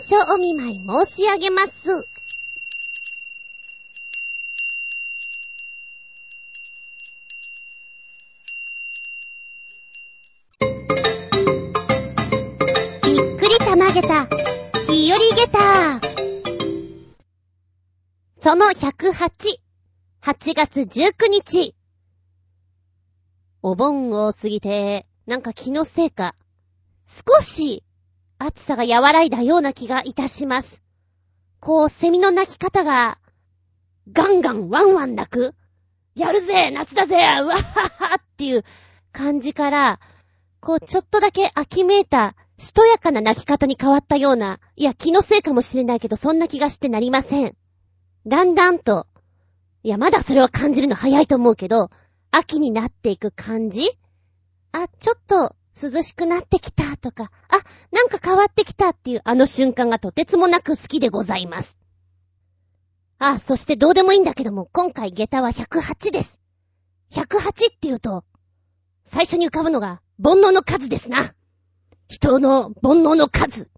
書お見舞い申し上げます。びっくりたまげた、日和げた。その108、8月19日。お盆を過ぎて、なんか気のせいか、少し暑さが和らいだような気がいたします。こう、セミの鳴き方が、ガンガンワンワン鳴くやるぜ夏だぜうわははっていう感じから、こう、ちょっとだけ秋めいた、しとやかな鳴き方に変わったような、いや、気のせいかもしれないけど、そんな気がしてなりません。だんだんと、いや、まだそれは感じるの早いと思うけど、秋になっていく感じ？あ、ちょっと涼しくなってきたとか、あ、なんか変わってきたっていうあの瞬間がとてつもなく好きでございます。あ、そしてどうでもいいんだけども、今回下駄は108です。108って言うと、最初に浮かぶのが煩悩の数ですな。人の煩悩の数。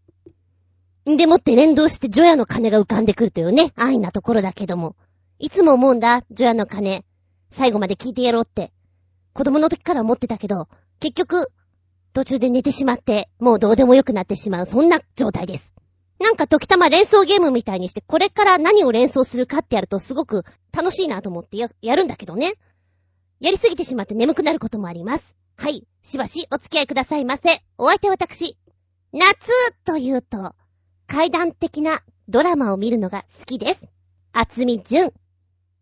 でもって連動して除夜の鐘が浮かんでくるというね、安易なところだけども。いつも思うんだ、除夜の鐘。最後まで聞いてやろうって。子供の時から思ってたけど、結局、途中で寝てしまって、もうどうでもよくなってしまう、そんな状態です。なんか時たま連想ゲームみたいにして、これから何を連想するかってやるとすごく楽しいなと思ってや、やるんだけどね。やりすぎてしまって眠くなることもあります。はい。しばしお付き合いくださいませ。お相手は私。夏というと、階段的なドラマを見るのが好きです。厚み純。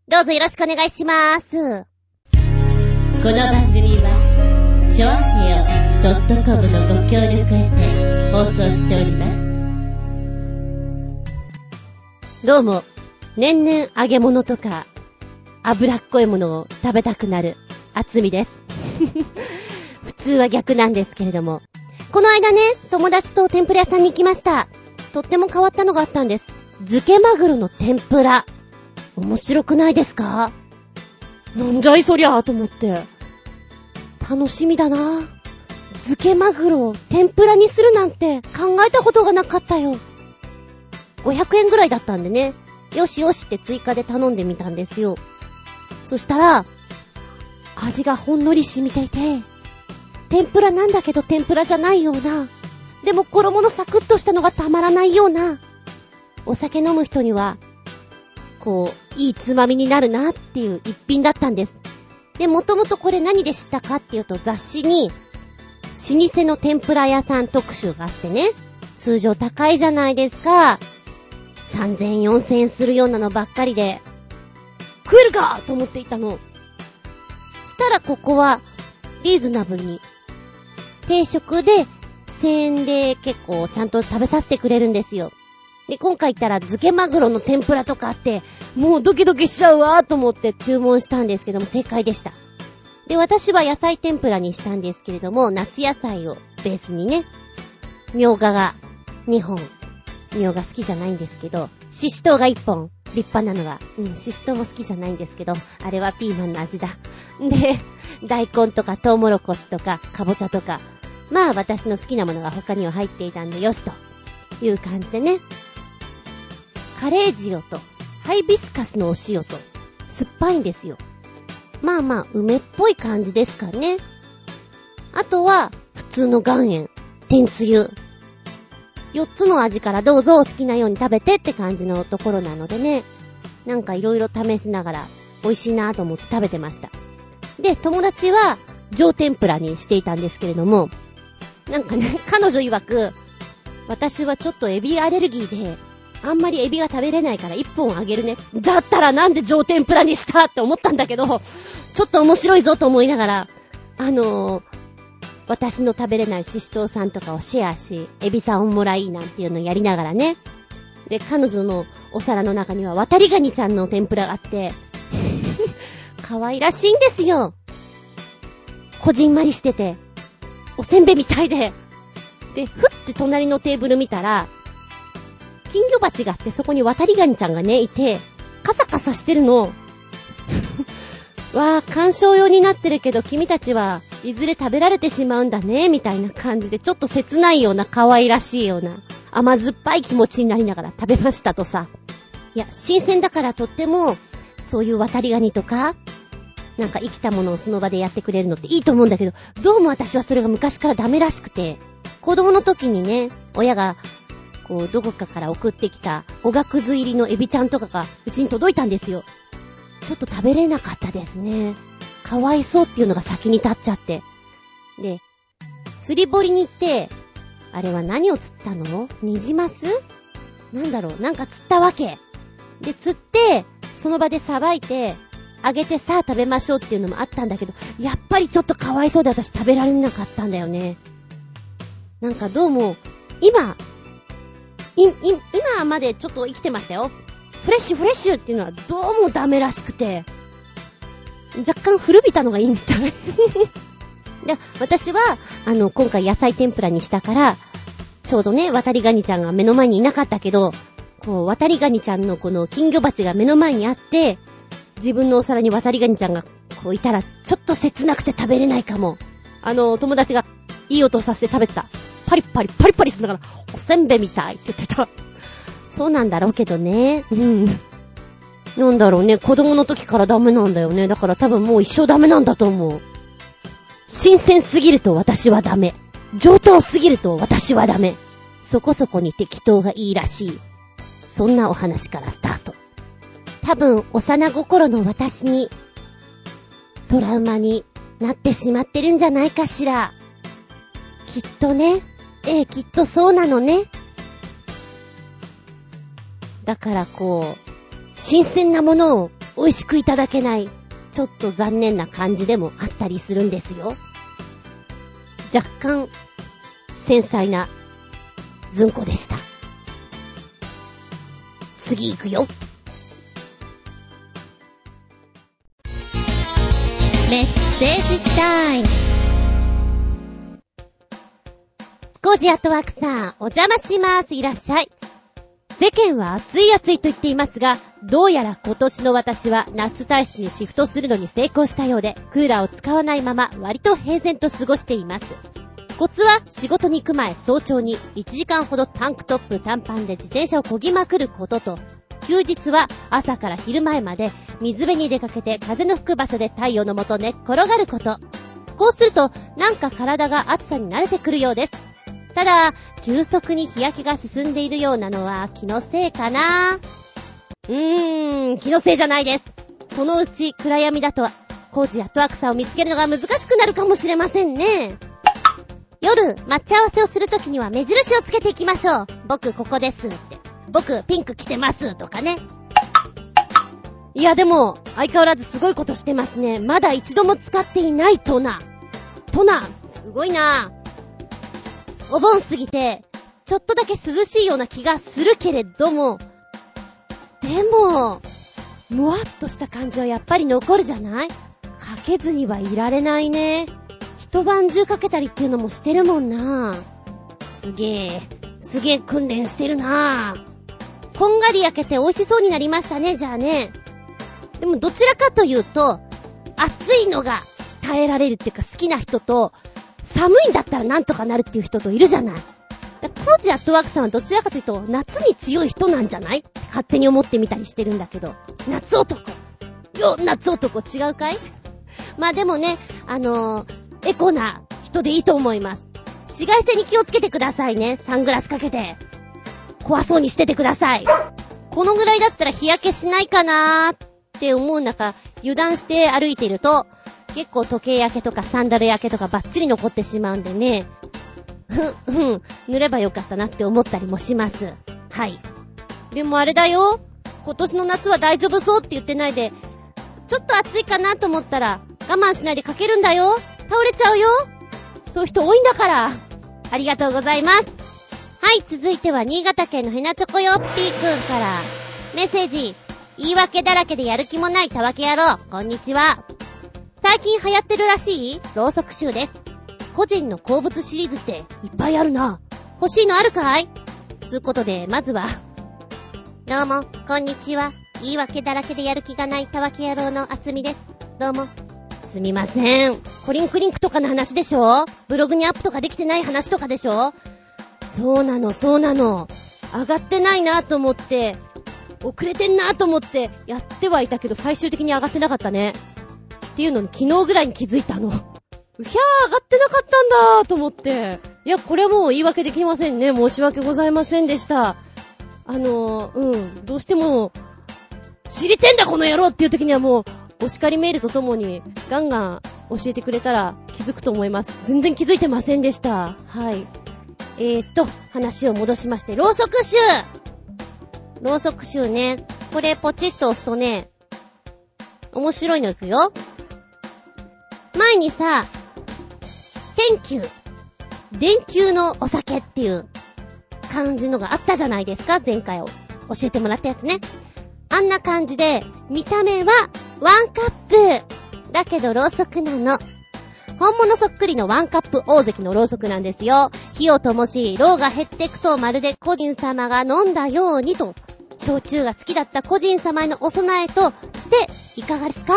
どうぞよろしくお願いしまーす。この番組は、ちょあへよ .com のご協力へて放送しております。どうも、年々揚げ物とか、脂っこいものを食べたくなる、厚みです。普通は逆なんですけれども。この間ね、友達と天ぷら屋さんに行きました。とっても変わったのがあったんです。漬けマグロの天ぷら。面白くないですか？なんじゃいそりゃーと思って。楽しみだな漬けマグロを天ぷらにするなんて考えたことがなかったよ。500円ぐらいだったんでね。よしよしって追加で頼んでみたんですよ。そしたら、味がほんのり染みていて、天ぷらなんだけど天ぷらじゃないような、でも衣のサクッとしたのがたまらないような、お酒飲む人には、こう、いいつまみになるなっていう一品だったんです。で、もともとこれ何で知ったかっていうと雑誌に、老舗の天ぷら屋さん特集があってね、通常高いじゃないですか。3000、4000円するようなのばっかりで、食えるかと思っていたの。したらここは、リーズナブルに、定食で1000円で結構ちゃんと食べさせてくれるんですよ。で、今回行ったら漬けマグロの天ぷらとかあって、もうドキドキしちゃうわーと思って注文したんですけども、正解でした。で、私は野菜天ぷらにしたんですけれども、夏野菜をベースにね、みょうがが2本、みょうが好きじゃないんですけど、ししとうが1本、立派なのが、うん、ししとうも好きじゃないんですけど、あれはピーマンの味だ。で、大根とかトウモロコシとか、かぼちゃとか、まあ私の好きなものが他には入っていたんでよしという感じでね。カレー塩とハイビスカスのお塩と酸っぱいんですよ。まあまあ梅っぽい感じですかね。あとは普通の岩塩、天つゆ。4つの味からどうぞお好きなように食べてって感じのところなのでね。なんか色々試しながら美味しいなぁと思って食べてました。で、友達は上天ぷらにしていたんですけれども、なんかね、彼女曰く、私はちょっとエビアレルギーで、あんまりエビが食べれないから一本あげるね。だったらなんで上天ぷらにしたって思ったんだけど、ちょっと面白いぞと思いながら、あのー、私の食べれないシシトウさんとかをシェアし、エビさんをもらいなんていうのをやりながらね。で、彼女のお皿の中には渡りガニちゃんの天ぷらがあって、可愛らしいんですよ。こじんまりしてて。おせんべいみたいで。で、ふって隣のテーブル見たら、金魚鉢があってそこに渡りガニちゃんがね、いて、カサカサしてるの。わあ、干渉用になってるけど君たちはいずれ食べられてしまうんだね、みたいな感じで、ちょっと切ないような可愛らしいような甘酸っぱい気持ちになりながら食べましたとさ。いや、新鮮だからとっても、そういう渡りガニとか、なんか生きたものをその場でやってくれるのっていいと思うんだけど、どうも私はそれが昔からダメらしくて、子供の時にね、親が、こう、どこかから送ってきた、おがくず入りのエビちゃんとかが、うちに届いたんですよ。ちょっと食べれなかったですね。かわいそうっていうのが先に立っちゃって。で、釣り堀に行って、あれは何を釣ったの？ニジマス？なんだろう？なんか釣ったわけ。で、釣って、その場でさばいて、あげてさあ食べましょうっていうのもあったんだけど、やっぱりちょっとかわいそうで私食べられなかったんだよね。なんかどうも、今、今までちょっと生きてましたよ。フレッシュフレッシュっていうのはどうもダメらしくて、若干古びたのがいいみたい。で、私は、あの、今回野菜天ぷらにしたから、ちょうどね、渡りガニちゃんが目の前にいなかったけど、こう、渡りガニちゃんのこの金魚鉢が目の前にあって、自分のお皿に渡りガニちゃんがこういたら、ちょっと切なくて食べれないかも。あの、友達がいい音させて食べてた。パリパリ、パリパリするから、おせんべいみたいって言ってた。そうなんだろうけどね。うん。なんだろうね、子供の時からダメなんだよね。だから多分もう一生ダメなんだと思う。新鮮すぎると私はダメ。上等すぎると私はダメ。そこそこに適当がいいらしい。そんなお話からスタート。多分、幼心の私に、トラウマになってしまってるんじゃないかしら。きっとね。ええ、きっとそうなのね。だからこう、新鮮なものを美味しくいただけない、ちょっと残念な感じでもあったりするんですよ。若干、繊細な、ずんこでした。次行くよ。メッセージタイム。コージアットワークさん、お邪魔します。いらっしゃい。世間は暑い暑いと言っていますが、どうやら今年の私は夏体質にシフトするのに成功したようで、クーラーを使わないまま割と平然と過ごしています。コツは仕事に行く前早朝に1時間ほどタンクトップ短パンで自転車を漕ぎまくることと、休日は朝から昼前まで水辺に出かけて風の吹く場所で太陽の下寝っ転がること。こうすると、なんか体が暑さに慣れてくるようです。ただ、急速に日焼けが進んでいるようなのは気のせいかなうーん、気のせいじゃないです。そのうち暗闇だと、工事やトワクさんを見つけるのが難しくなるかもしれませんね。夜、待ち合わせをするときには目印をつけていきましょう。僕ここですって。僕ピンク着てますとかね。いやでも、相変わらずすごいことしてますね。まだ一度も使っていないトナ。トナ、すごいなお盆過ぎて、ちょっとだけ涼しいような気がするけれども、でも、もわっとした感じはやっぱり残るじゃない？かけずにはいられないね。一晩中かけたりっていうのもしてるもんな。すげえ、すげえ訓練してるな。こんがり焼けて美味しそうになりましたね、じゃあね。でもどちらかというと、暑いのが耐えられるっていうか好きな人と、寒いんだったらなんとかなるっていう人といるじゃない。コージアットワークさんはどちらかというと、夏に強い人なんじゃない？って勝手に思ってみたりしてるんだけど。夏男。よ、夏男違うかい？まあでもね、あのー、エコな人でいいと思います。紫外線に気をつけてくださいね。サングラスかけて。怖そうにしててください。このぐらいだったら日焼けしないかなーって思う中、油断して歩いていると、結構時計焼けとかサンダル焼けとかバッチリ残ってしまうんでね、ふん、ふん、塗ればよかったなって思ったりもします。はい。でもあれだよ。今年の夏は大丈夫そうって言ってないで、ちょっと暑いかなと思ったら、我慢しないでかけるんだよ。倒れちゃうよ。そういう人多いんだから。ありがとうございます。はい、続いては新潟県のヘナチョコヨッピーくんから、メッセージ。言い訳だらけでやる気もないたわけ野郎。こんにちは。最近流行ってるらしい？ろうそく集です。個人の好物シリーズっていっぱいあるな。欲しいのあるかい？つうことで、まずは。どうも、こんにちは。言い訳だらけでやる気がないたわけ野郎のあつみです。どうも。すみません。コリンクリンクとかの話でしょ？ブログにアップとかできてない話とかでしょ？そうなの、そうなの。上がってないなと思って、遅れてんなと思ってやってはいたけど最終的に上がってなかったね。っていうのに昨日ぐらいに気づいたの。うひゃー上がってなかったんだーと思って。いや、これはもう言い訳できませんね。申し訳ございませんでした。あの、うん、どうしても、知りてんだこの野郎っていう時にはもう、お叱りメールとともに、ガンガン教えてくれたら気づくと思います。全然気づいてませんでした。はい。えーっと、話を戻しまして、ろうそく臭ろうそく臭ね。これポチッと押すとね、面白いのいくよ。前にさ、天球、電球のお酒っていう感じのがあったじゃないですか前回を教えてもらったやつね。あんな感じで、見た目はワンカップだけどろうそくなの。本物そっくりのワンカップ大関のろうそくなんですよ。火を灯し、ろうが減っていくとまるで個人様が飲んだようにと、焼酎が好きだった個人様へのお供えとしていかがですか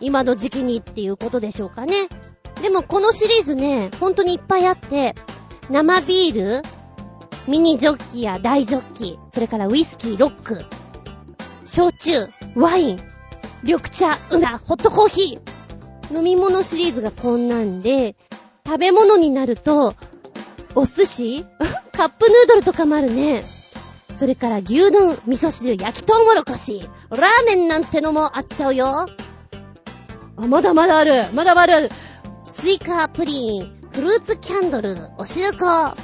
今の時期にっていうことでしょうかね。でもこのシリーズね、本当にいっぱいあって、生ビール、ミニジョッキや大ジョッキ、それからウイスキー、ロック、焼酎、ワイン、緑茶、うな、ホットコーヒー、飲み物シリーズがこんなんで、食べ物になると、お寿司 カップヌードルとかもあるね。それから牛丼、味噌汁、焼きとうもろこし、ラーメンなんてのもあっちゃうよ。あ、まだまだある。まだまだある。スイカ、プリン、フルーツキャンドル、おしるこ、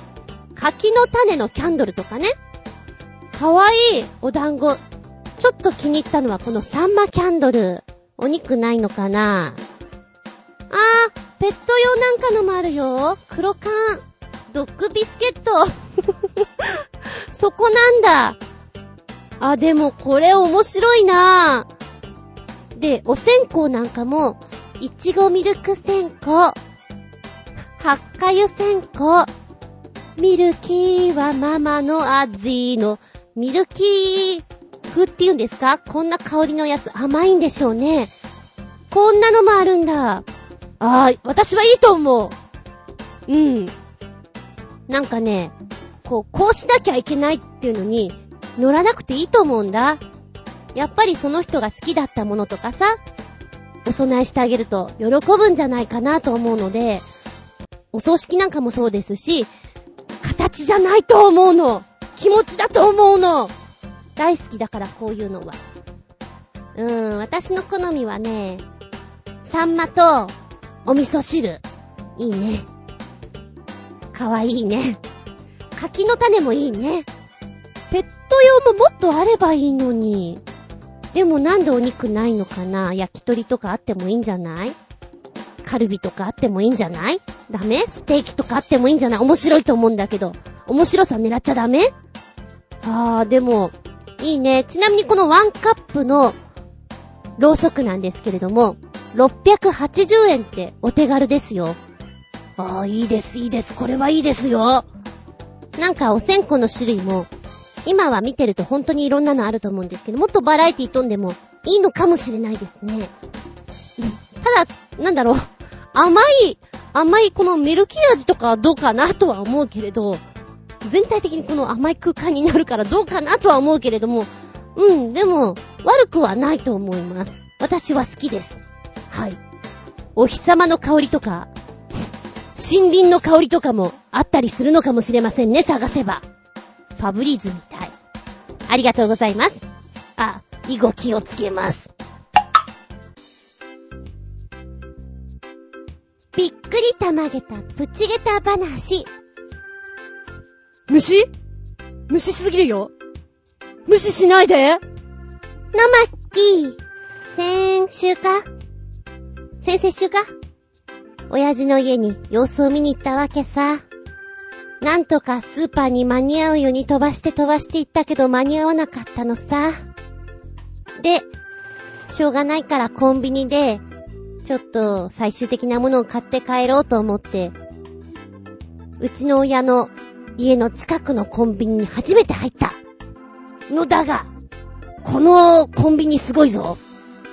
柿の種のキャンドルとかね。かわいいお団子。ちょっと気に入ったのはこのサンマキャンドル。お肉ないのかなあー、ペット用なんかのもあるよ。黒缶。ドッグビスケット。そこなんだ。あ、でもこれ面白いなぁで、お線香なんかも、いちごミルク線香、八花湯線香、ミルキーはママの味の、ミルキー風って言うんですか？こんな香りのやつ甘いんでしょうね。こんなのもあるんだ。ああ、私はいいと思う。うん。なんかね、こう、こうしなきゃいけないっていうのに、乗らなくていいと思うんだ。やっぱりその人が好きだったものとかさ、お供えしてあげると喜ぶんじゃないかなと思うので、お葬式なんかもそうですし、形じゃないと思うの。気持ちだと思うの。大好きだからこういうのは。うーん、私の好みはね、サンマとお味噌汁。いいね。かわいいね。柿の種もいいね。ペット用ももっとあればいいのに。でもなんでお肉ないのかな？焼き鳥とかあってもいいんじゃない？カルビとかあってもいいんじゃない？ダメ？ステーキとかあってもいいんじゃない？面白いと思うんだけど。面白さ狙っちゃダメ？あー、でも、いいね。ちなみにこのワンカップのろうそくなんですけれども、680円ってお手軽ですよ。ああ、いいです、いいです。これはいいですよ。なんかお線香の種類も、今は見てると本当にいろんなのあると思うんですけど、もっとバラエティ飛んでもいいのかもしれないですね。ただ、なんだろう、甘い、甘いこのミルキー味とかはどうかなとは思うけれど、全体的にこの甘い空間になるからどうかなとは思うけれども、うん、でも、悪くはないと思います。私は好きです。はい。お日様の香りとか、森林の香りとかもあったりするのかもしれませんね、探せば。ファブリーズみたい。ありがとうございます。あ、以後気をつけます。びっくりたまげたプチゲタ話。虫虫しすぎるよ。無視しないでのまっきー。先週か？先々週か？親父の家に様子を見に行ったわけさ。なんとかスーパーに間に合うように飛ばして飛ばして行ったけど間に合わなかったのさ。で、しょうがないからコンビニで、ちょっと最終的なものを買って帰ろうと思って、うちの親の家の近くのコンビニに初めて入った。のだが、このコンビニすごいぞ。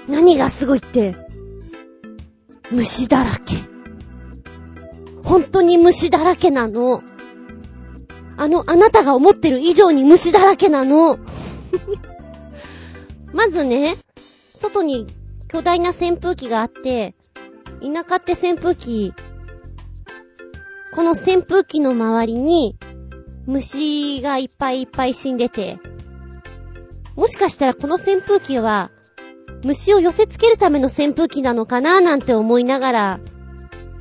何がすごいって、虫だらけ。本当に虫だらけなの。あの、あなたが思ってる以上に虫だらけなの。まずね、外に巨大な扇風機があって、田舎って扇風機、この扇風機の周りに、虫がいっぱいいっぱい死んでて、もしかしたらこの扇風機は、虫を寄せ付けるための扇風機なのかななんて思いながら、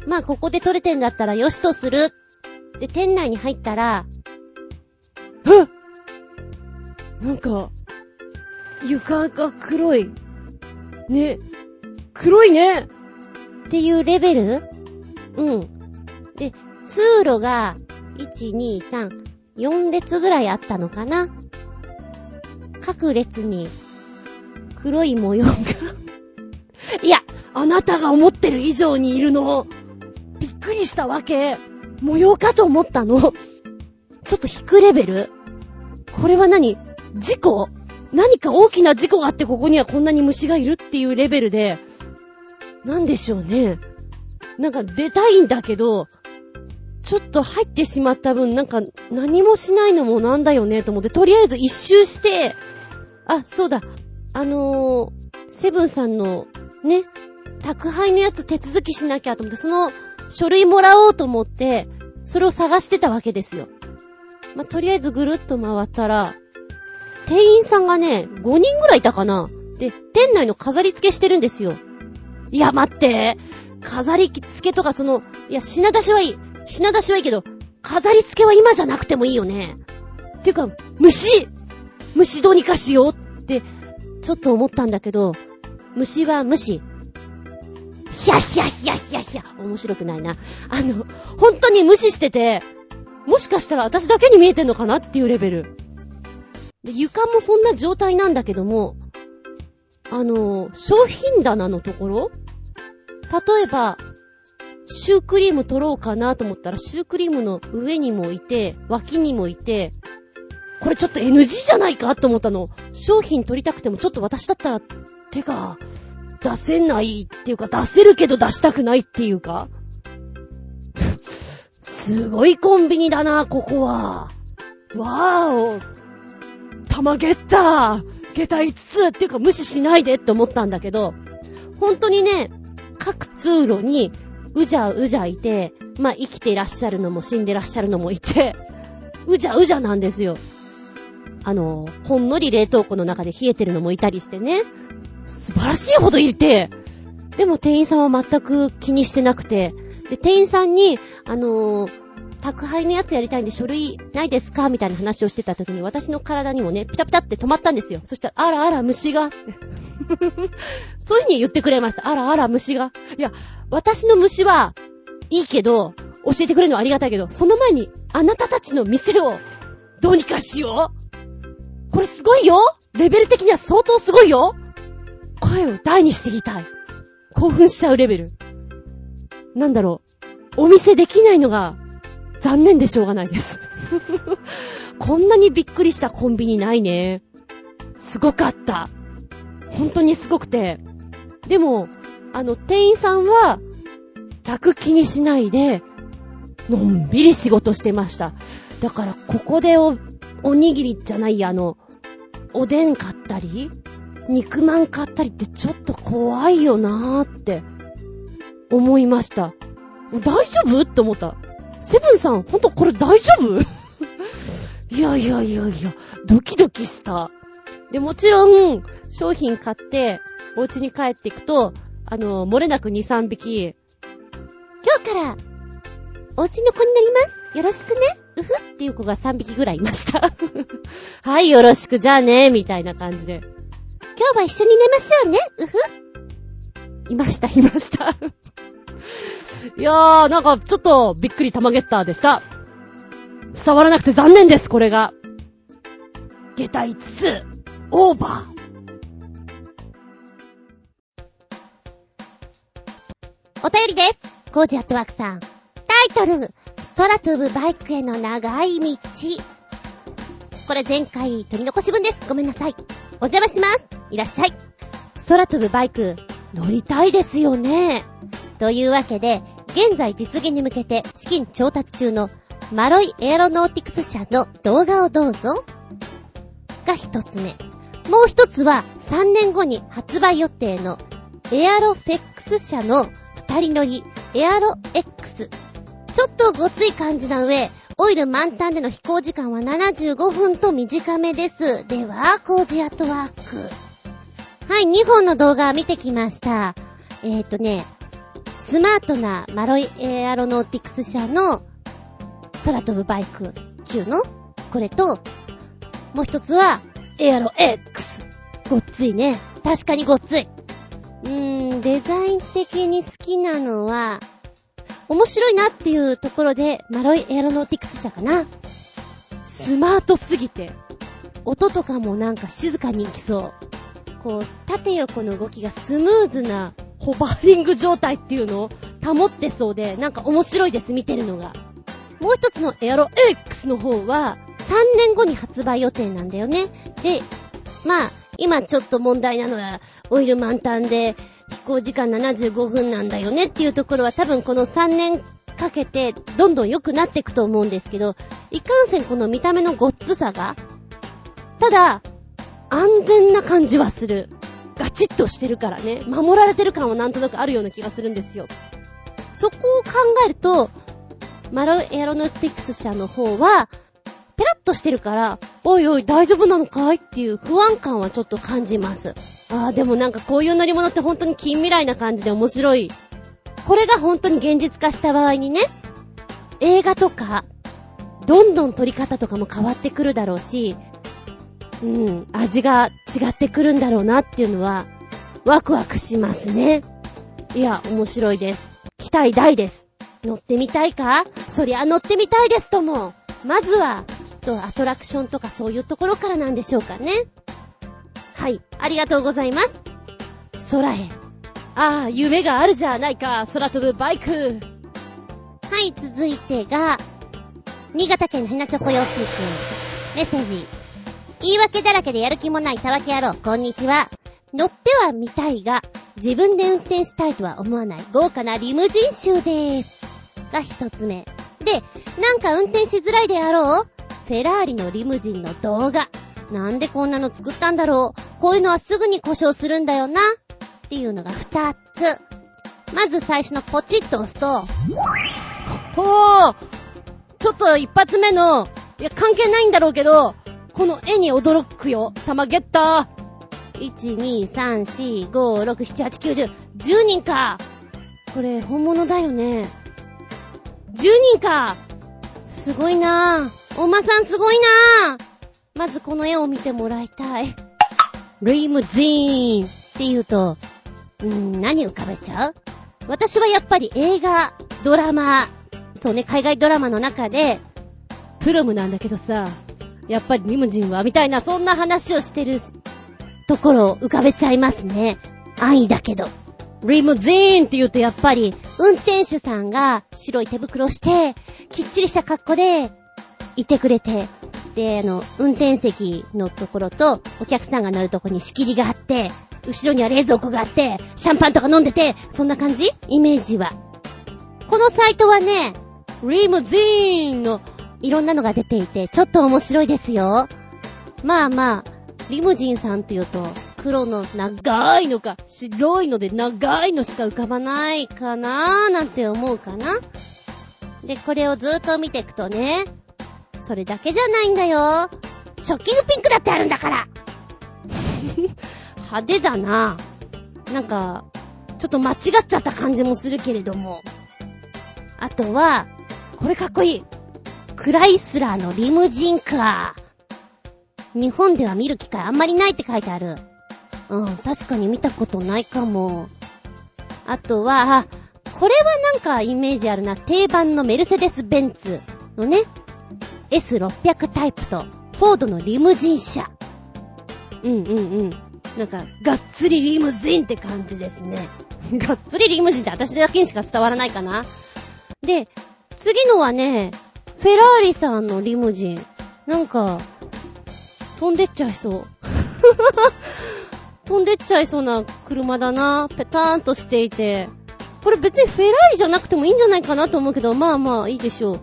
まあここで取れてんだったらよしとする。で、店内に入ったら、ふっなんか、床が黒い。ね。黒いねっていうレベル？うん。で、通路が、1、2、3、4列ぐらいあったのかな？各列に、黒い模様が いや、あなたが思ってる以上にいるの。びっくりしたわけ。模様かと思ったの。ちょっと低レベル？これは何？事故？何か大きな事故があってここにはこんなに虫がいるっていうレベルで、なんでしょうね。なんか出たいんだけど、ちょっと入ってしまった分、なんか何もしないのもなんだよね？と思って、とりあえず一周して、あ、そうだ、あのー、セブンさんの、ね、宅配のやつ手続きしなきゃと思って、その書類もらおうと思って、それを探してたわけですよ。まあ、とりあえずぐるっと回ったら、店員さんがね、5人ぐらいいたかなで、店内の飾り付けしてるんですよ。いや、待って。飾り付けとかその、いや、品出しはいい。品出しはいいけど、飾り付けは今じゃなくてもいいよね。ていうか、虫虫どうにかしようって、ちょっと思ったんだけど、虫は虫。ひゃひゃひゃひゃひゃ。面白くないな。あの、本当に無視してて、もしかしたら私だけに見えてんのかなっていうレベル。で、床もそんな状態なんだけども、あの、商品棚のところ例えば、シュークリーム取ろうかなと思ったら、シュークリームの上にもいて、脇にもいて、これちょっと NG じゃないかと思ったの。商品取りたくてもちょっと私だったら手が出せないっていうか、出せるけど出したくないっていうか。すごいコンビニだな、ここは。わーお。玉ゲッター下駄5つっていうか無視しないでって思ったんだけど、本当にね、各通路にうじゃうじゃいて、まあ、生きていらっしゃるのも死んでらっしゃるのもいて、うじゃうじゃなんですよ。あの、ほんのり冷凍庫の中で冷えてるのもいたりしてね。素晴らしいほどいて、でも店員さんは全く気にしてなくて、で、店員さんに、あのー、宅配のやつやりたいんで書類ないですかみたいな話をしてた時に私の体にもね、ピタピタって止まったんですよ。そしたら、あらあら虫が。そういう風に言ってくれました。あらあら虫が。いや、私の虫はいいけど、教えてくれるのはありがたいけど、その前にあなたたちの店をどうにかしよう。これすごいよレベル的には相当すごいよ声を大にして言いたい。興奮しちゃうレベル。なんだろうう。お店できないのが残念でしょうがないです こんなにびっくりしたコンビニないね。すごかった。本当にすごくて。でも、あの、店員さんは、客気にしないで、のんびり仕事してました。だから、ここでお、おにぎりじゃないや、あの、おでん買ったり、肉まん買ったりってちょっと怖いよなーって思いました。大丈夫？って思った。セブンさん、ほんとこれ大丈夫？いやいやいやいや、ドキドキした。で、もちろん、商品買って、お家に帰っていくと、あの、漏れなく2、3匹、今日から、お家の子になります。よろしくね。うふっていう子が3匹ぐらいいました。はい、よろしく、じゃあね、みたいな感じで。今日は一緒に寝ましょうね。うふいました、いましたいやー、なんかちょっとびっくり玉ゲッターでした。伝わらなくて残念です、これが。下駄5つ、オーバー。お便りです。コージアットワークさん。タイトル、空飛ぶバイクへの長い道。これ前回取り残し分です。ごめんなさい。お邪魔します。いらっしゃい。空飛ぶバイク、乗りたいですよね。というわけで、現在実現に向けて資金調達中のマロイエアロノーティクス社の動画をどうぞ。が一つ目。もう一つは3年後に発売予定のエアロフェックス社の二人乗りエアロ X。ちょっとごつい感じな上、オイル満タンでの飛行時間は75分と短めです。では、工事アットワーク。はい、2本の動画見てきました。えっ、ー、とね、スマートなマロイエアロノーティクス社の空飛ぶバイク中のこれと、もう一つはエアロ X。ごっついね。確かにごっつい。うーん、デザイン的に好きなのは、面白いなっていうところで、マロイエアロノーティクス社かな。スマートすぎて、音とかもなんか静かに行きそう。こう、縦横の動きがスムーズなホバーリング状態っていうのを保ってそうで、なんか面白いです、見てるのが。もう一つのエアロ X の方は、3年後に発売予定なんだよね。で、まあ、今ちょっと問題なのは、オイル満タンで飛行時間75分なんだよねっていうところは多分この3年かけてどんどん良くなっていくと思うんですけど、いかんせんこの見た目のごっつさが、ただ、安全な感じはする。ガチッとしてるからね。守られてる感はなんとなくあるような気がするんですよ。そこを考えると、マロエロノティクス社の方は、ペラッとしてるから、おいおい大丈夫なのかいっていう不安感はちょっと感じます。ああ、でもなんかこういう乗り物って本当に近未来な感じで面白い。これが本当に現実化した場合にね、映画とか、どんどん撮り方とかも変わってくるだろうし、うん、味が違ってくるんだろうなっていうのは、ワクワクしますね。いや、面白いです。期待大です。乗ってみたいか？そりゃ乗ってみたいですとも。まずは、きっとアトラクションとかそういうところからなんでしょうかね。はい、ありがとうございます。空へ。ああ、夢があるじゃないか、空飛ぶバイク。はい、続いてが、新潟県のひなチョコヨッピーくん。メッセージ。言い訳だらけでやる気もないたわけ野郎、こんにちは。乗ってはみたいが、自分で運転したいとは思わない豪華なリムジン集でーす。が一つ目。で、なんか運転しづらいであろう？フェラーリのリムジンの動画。なんでこんなの作ったんだろう？こういうのはすぐに故障するんだよな。っていうのが二つ。まず最初のポチッと押すと、ほーちょっと一発目の、いや関係ないんだろうけど、この絵に驚くよ。玉ゲッター。1、2、3、4、5、6、7、8、9、10。10人か。これ、本物だよね。10人か。すごいなぁ。おまさんすごいなぁ。まずこの絵を見てもらいたい。リムジーンって言うと、んー、何浮かべちゃう？私はやっぱり映画、ドラマ、そうね、海外ドラマの中で、プロムなんだけどさ、やっぱりリムジンは、みたいな、そんな話をしてるところを浮かべちゃいますね。安易だけど。リムジーンって言うとやっぱり、運転手さんが白い手袋して、きっちりした格好で、いてくれて、で、あの、運転席のところと、お客さんが乗るとこに仕切りがあって、後ろには冷蔵庫があって、シャンパンとか飲んでて、そんな感じ？イメージは。このサイトはね、リムジーンのいろんなのが出ていて、ちょっと面白いですよ。まあまあ、リムジンさんというと、黒の長いのか、白いので長いのしか浮かばないかなーなんて思うかな。で、これをずーっと見ていくとね、それだけじゃないんだよ。ショッキングピンクだってあるんだから 派手だな。なんか、ちょっと間違っちゃった感じもするけれども。あとは、これかっこいい。クライスラーのリムジンカー。日本では見る機会あんまりないって書いてある。うん、確かに見たことないかも。あとは、これはなんかイメージあるな。定番のメルセデス・ベンツのね、S600 タイプと、フォードのリムジン車。うんうんうん。なんか、がっつりリムジンって感じですね。がっつりリムジンって私だけにしか伝わらないかな。で、次のはね、フェラーリさんのリムジン。なんか、飛んでっちゃいそう。飛んでっちゃいそうな車だな。ペターンとしていて。これ別にフェラーリじゃなくてもいいんじゃないかなと思うけど、まあまあいいでしょう。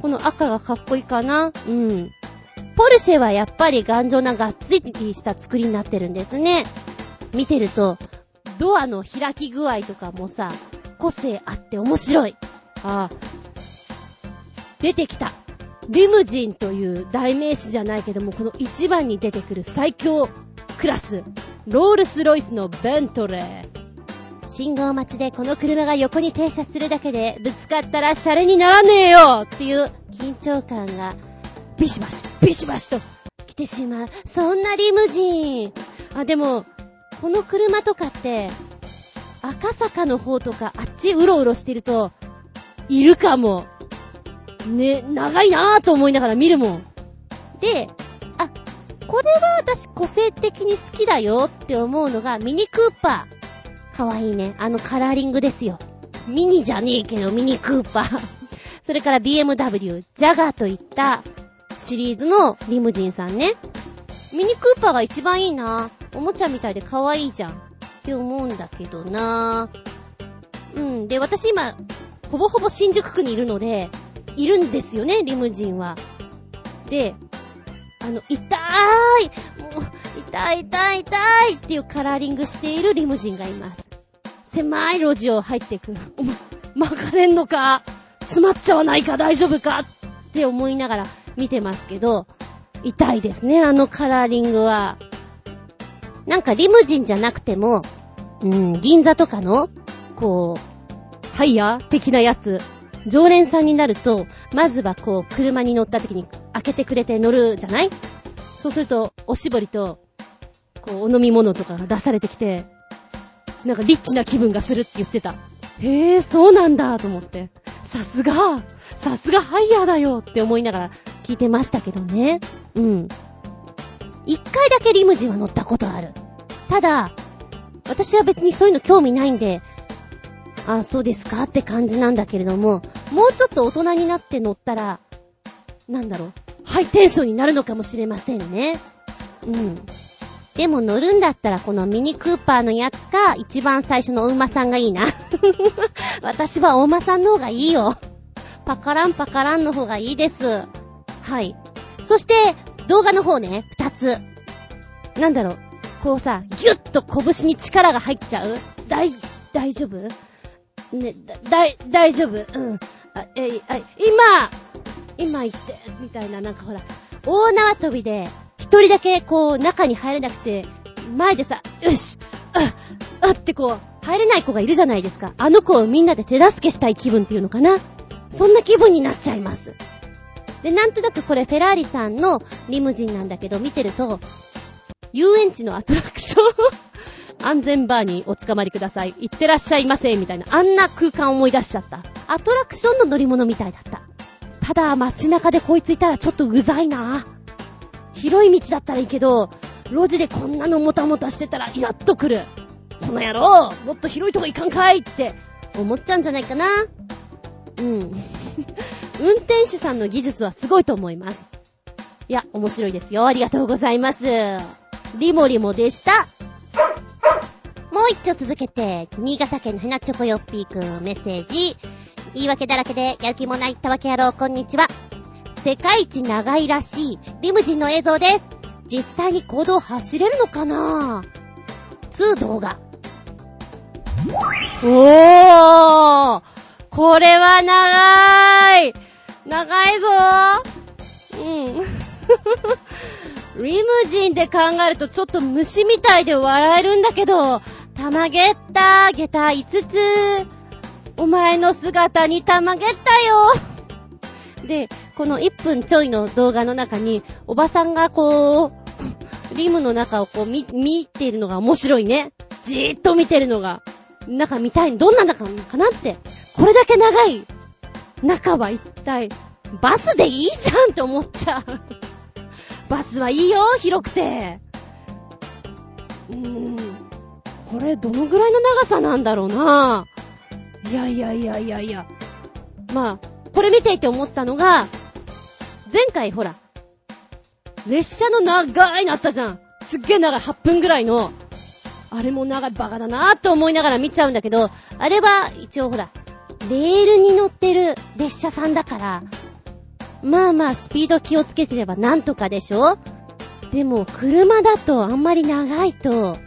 この赤がかっこいいかなうん。ポルシェはやっぱり頑丈ながっつりした作りになってるんですね。見てると、ドアの開き具合とかもさ、個性あって面白い。ああ。出てきた。リムジンという代名詞じゃないけども、この一番に出てくる最強クラス。ロールスロイスのベントレー。信号待ちでこの車が横に停車するだけで、ぶつかったらシャレにならねえよっていう緊張感が、ビシバシ、ビシバシと来てしまう。そんなリムジン。あ、でも、この車とかって、赤坂の方とかあっちうろうろしてると、いるかも。ね、長いなぁと思いながら見るもん。で、あ、これは私個性的に好きだよって思うのがミニクーパー。かわいいね。あのカラーリングですよ。ミニじゃねえけどミニクーパー。それから BMW、ジャガーといったシリーズのリムジンさんね。ミニクーパーが一番いいな。おもちゃみたいで可愛いじゃん。って思うんだけどな。うん。で、私今、ほぼほぼ新宿区にいるので、いるんですよね、リムジンは。で、あの、痛いもう、痛い痛い痛いっていうカラーリングしているリムジンがいます。狭い路地を入っていく。ま、巻かれんのか？詰まっちゃわないか？大丈夫か？って思いながら見てますけど、痛いですね、あのカラーリングは。なんかリムジンじゃなくても、うん、銀座とかの、こう、ハイヤー的なやつ、常連さんになると、まずはこう、車に乗った時に開けてくれて乗るじゃない？そうすると、おしぼりと、こう、お飲み物とかが出されてきて、なんかリッチな気分がするって言ってた。へえ、そうなんだと思って。さすが、さすがハイヤーだよって思いながら聞いてましたけどね。うん。一回だけリムジンは乗ったことある。ただ、私は別にそういうの興味ないんで、あ、そうですかって感じなんだけれども、もうちょっと大人になって乗ったら、なんだろう、ハイテンションになるのかもしれませんね。うん。でも乗るんだったらこのミニクーパーのやつか、一番最初のお馬さんがいいな。私はお馬さんの方がいいよ。パカランパカランの方がいいです。はい。そして、動画の方ね、二つ。なんだろう、こうさ、ギュッと拳に力が入っちゃう大、大丈夫？ね、だ、い大丈夫うん。あ、え、あ、今今言って、みたいな、なんかほら、大縄跳びで、一人だけこう、中に入れなくて、前でさ、よしあ、あってこう、入れない子がいるじゃないですか。あの子をみんなで手助けしたい気分っていうのかなそんな気分になっちゃいます。で、なんとなくこれフェラーリさんのリムジンなんだけど、見てると、遊園地のアトラクション安全バーにお捕まりください。行ってらっしゃいませ。みたいな。あんな空間思い出しちゃった。アトラクションの乗り物みたいだった。ただ、街中でこいついたらちょっとうざいな。広い道だったらいいけど、路地でこんなのもたもたしてたらイラッとくる。この野郎もっと広いとこ行かんかいって思っちゃうんじゃないかな。うん。運転手さんの技術はすごいと思います。いや、面白いですよ。ありがとうございます。リモリモでした。もう一丁続けて、新潟県のヘナチョコヨッピーくんメッセージ。言い訳だらけでやる気もないったわけやろう、こんにちは。世界一長いらしいリムジンの映像です。実際に行動走れるのかな？2動画。おーこれは長い長いぞーうん。リムジンで考えるとちょっと虫みたいで笑えるんだけど、たまげった、げた5つ。お前の姿にたまげったよ。で、この1分ちょいの動画の中に、おばさんがこう、リムの中をこう見、見ているのが面白いね。じーっと見てるのが。中見たい、どんな中かなって。これだけ長い中は一体、バスでいいじゃんって思っちゃう。バスはいいよ、広くて。うーん。これどのぐらいの長さなんだろうないやいやいやいやいや。まあ、これ見ていて思ったのが、前回ほら、列車の長いのあったじゃん。すっげえ長い、8分ぐらいの。あれも長いバカだなーって思いながら見ちゃうんだけど、あれは一応ほら、レールに乗ってる列車さんだから、まあまあスピード気をつけてればなんとかでしょでも車だとあんまり長いと、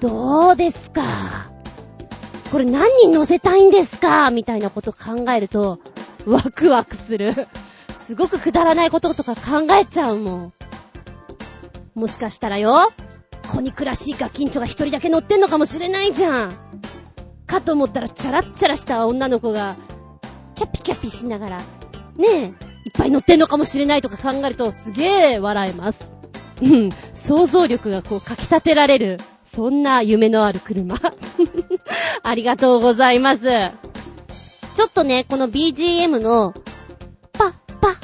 どうですか？これ何人乗せたいんですか？みたいなこと考えると、ワクワクする。すごくくだらないこととか考えちゃうもん。もしかしたらよ、子憎らしいガキンチョが一人だけ乗ってんのかもしれないじゃん。かと思ったらチャラッチャラした女の子が、キャピキャピしながら、ねえ、いっぱい乗ってんのかもしれないとか考えるとすげえ笑えます。うん、想像力がこうかき立てられる、そんな夢のある車。ありがとうございます。ちょっとね、この BGM の、パッパッ、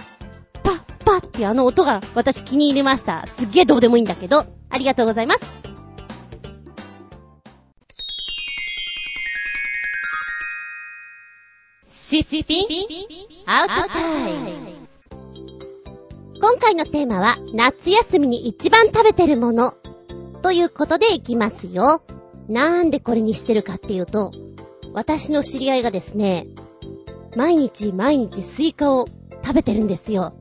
パッパッっていうあの音が私気に入りました。すっげえどうでもいいんだけど、ありがとうございます。シシピン？アウトタイム今回のテーマは、夏休みに一番食べてるもの。ということでいきますよ。なんでこれにしてるかっていうと、私の知り合いがですね、毎日毎日スイカを食べてるんですよ。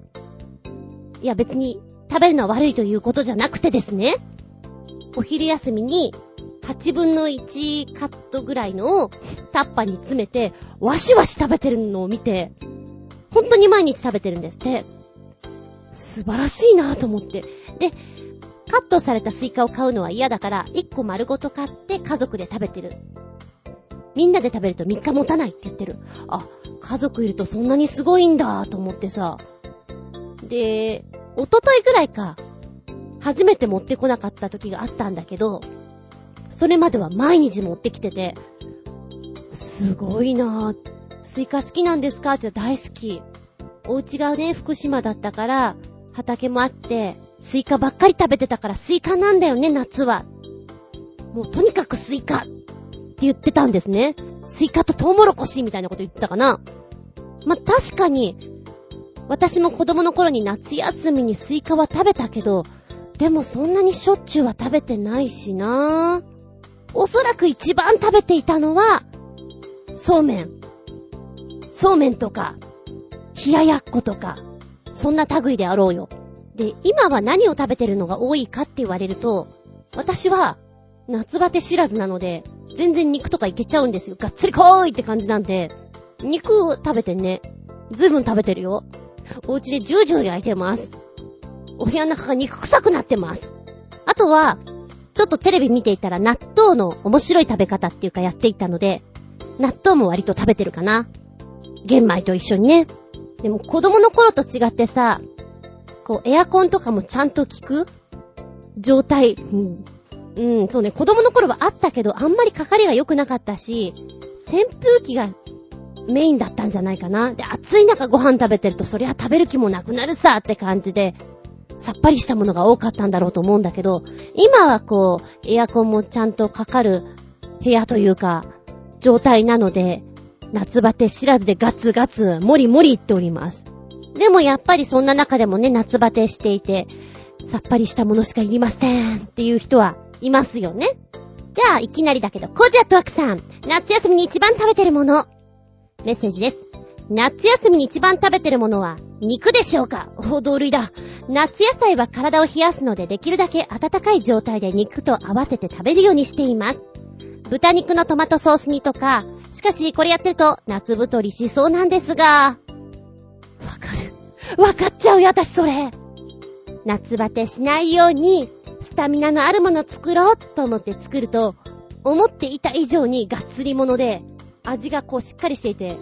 いや別に食べるのは悪いということじゃなくてですね、お昼休みに8分の1カットぐらいのをタッパに詰めて、わしわし食べてるのを見て、本当に毎日食べてるんですって。素晴らしいなぁと思って。で、カットされたスイカを買うのは嫌だから、1個丸ごと買って家族で食べてる。みんなで食べると3日持たないって言ってる。あ、家族いるとそんなにすごいんだと思ってさ。で、おとといぐらいか、初めて持ってこなかった時があったんだけど、それまでは毎日持ってきてて、すごいなぁ。スイカ好きなんですかって大好き。お家がね、福島だったから、畑もあって、スイカばっかり食べてたからスイカなんだよね、夏は。もうとにかくスイカって言ってたんですね。スイカとトウモロコシみたいなこと言ってたかな。ま確かに、私も子供の頃に夏休みにスイカは食べたけど、でもそんなにしょっちゅうは食べてないしなおそらく一番食べていたのは、そうめん。そうめんとか、冷ややっことか、そんな類であろうよ。で、今は何を食べてるのが多いかって言われると、私は、夏バテ知らずなので、全然肉とかいけちゃうんですよ。がっつりこーいって感じなんで、肉を食べてね、ずいぶん食べてるよ。お家でジュージュー焼いてます。お部屋の中が肉臭くなってます。あとは、ちょっとテレビ見ていたら納豆の面白い食べ方っていうかやっていたので、納豆も割と食べてるかな。玄米と一緒にね。でも子供の頃と違ってさ、こうエアコンとかもちゃんと効く？状態。うん。うん、そうね、子供の頃はあったけど、あんまりかかりが良くなかったし、扇風機がメインだったんじゃないかな。で、暑い中ご飯食べてると、そりゃ食べる気もなくなるさって感じで、さっぱりしたものが多かったんだろうと思うんだけど、今はこう、エアコンもちゃんとかかる部屋というか、状態なので、夏バテ知らずでガツガツ、もりもり言っております。でもやっぱりそんな中でもね、夏バテしていて、さっぱりしたものしかいりませんっていう人はいますよね。じゃあ、いきなりだけど、コジアットワークさん、夏休みに一番食べてるもの。メッセージです。夏休みに一番食べてるものは、肉でしょうか？お、同類だ。夏野菜は体を冷やすので、できるだけ温かい状態で肉と合わせて食べるようにしています。豚肉のトマトソース煮とか、しかしこれやってると夏太りしそうなんですが。わか。っちゃうよ、私それ。夏バテしないように、スタミナのあるもの作ろうと思って作ると、思っていた以上にがっつりもので、味がこうしっかりしていて、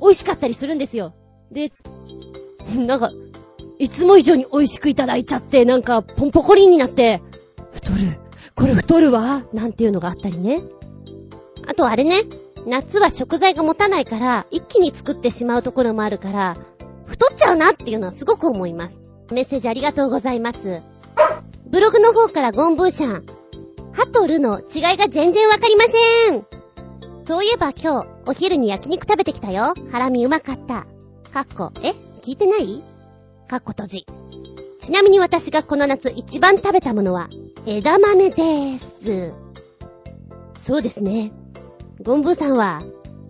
美味しかったりするんですよ。で、なんか、いつも以上に美味しくいただいちゃって、なんか、ポンポコリンになって、太る。これ太るわ。なんていうのがあったりね。あとあれね、夏は食材が持たないから、一気に作ってしまうところもあるから、太っちゃうなっていうのはすごく思います。メッセージありがとうございます。ブログの方からゴンブーシャン。ハとルの違いが全然わかりません。そういえば今日、お昼に焼肉食べてきたよ。ハラミうまかった。かっこ、え？聞いてない？かっこ閉じ。ちなみに私がこの夏一番食べたものは、枝豆でーす。そうですね。ゴンブーさんは、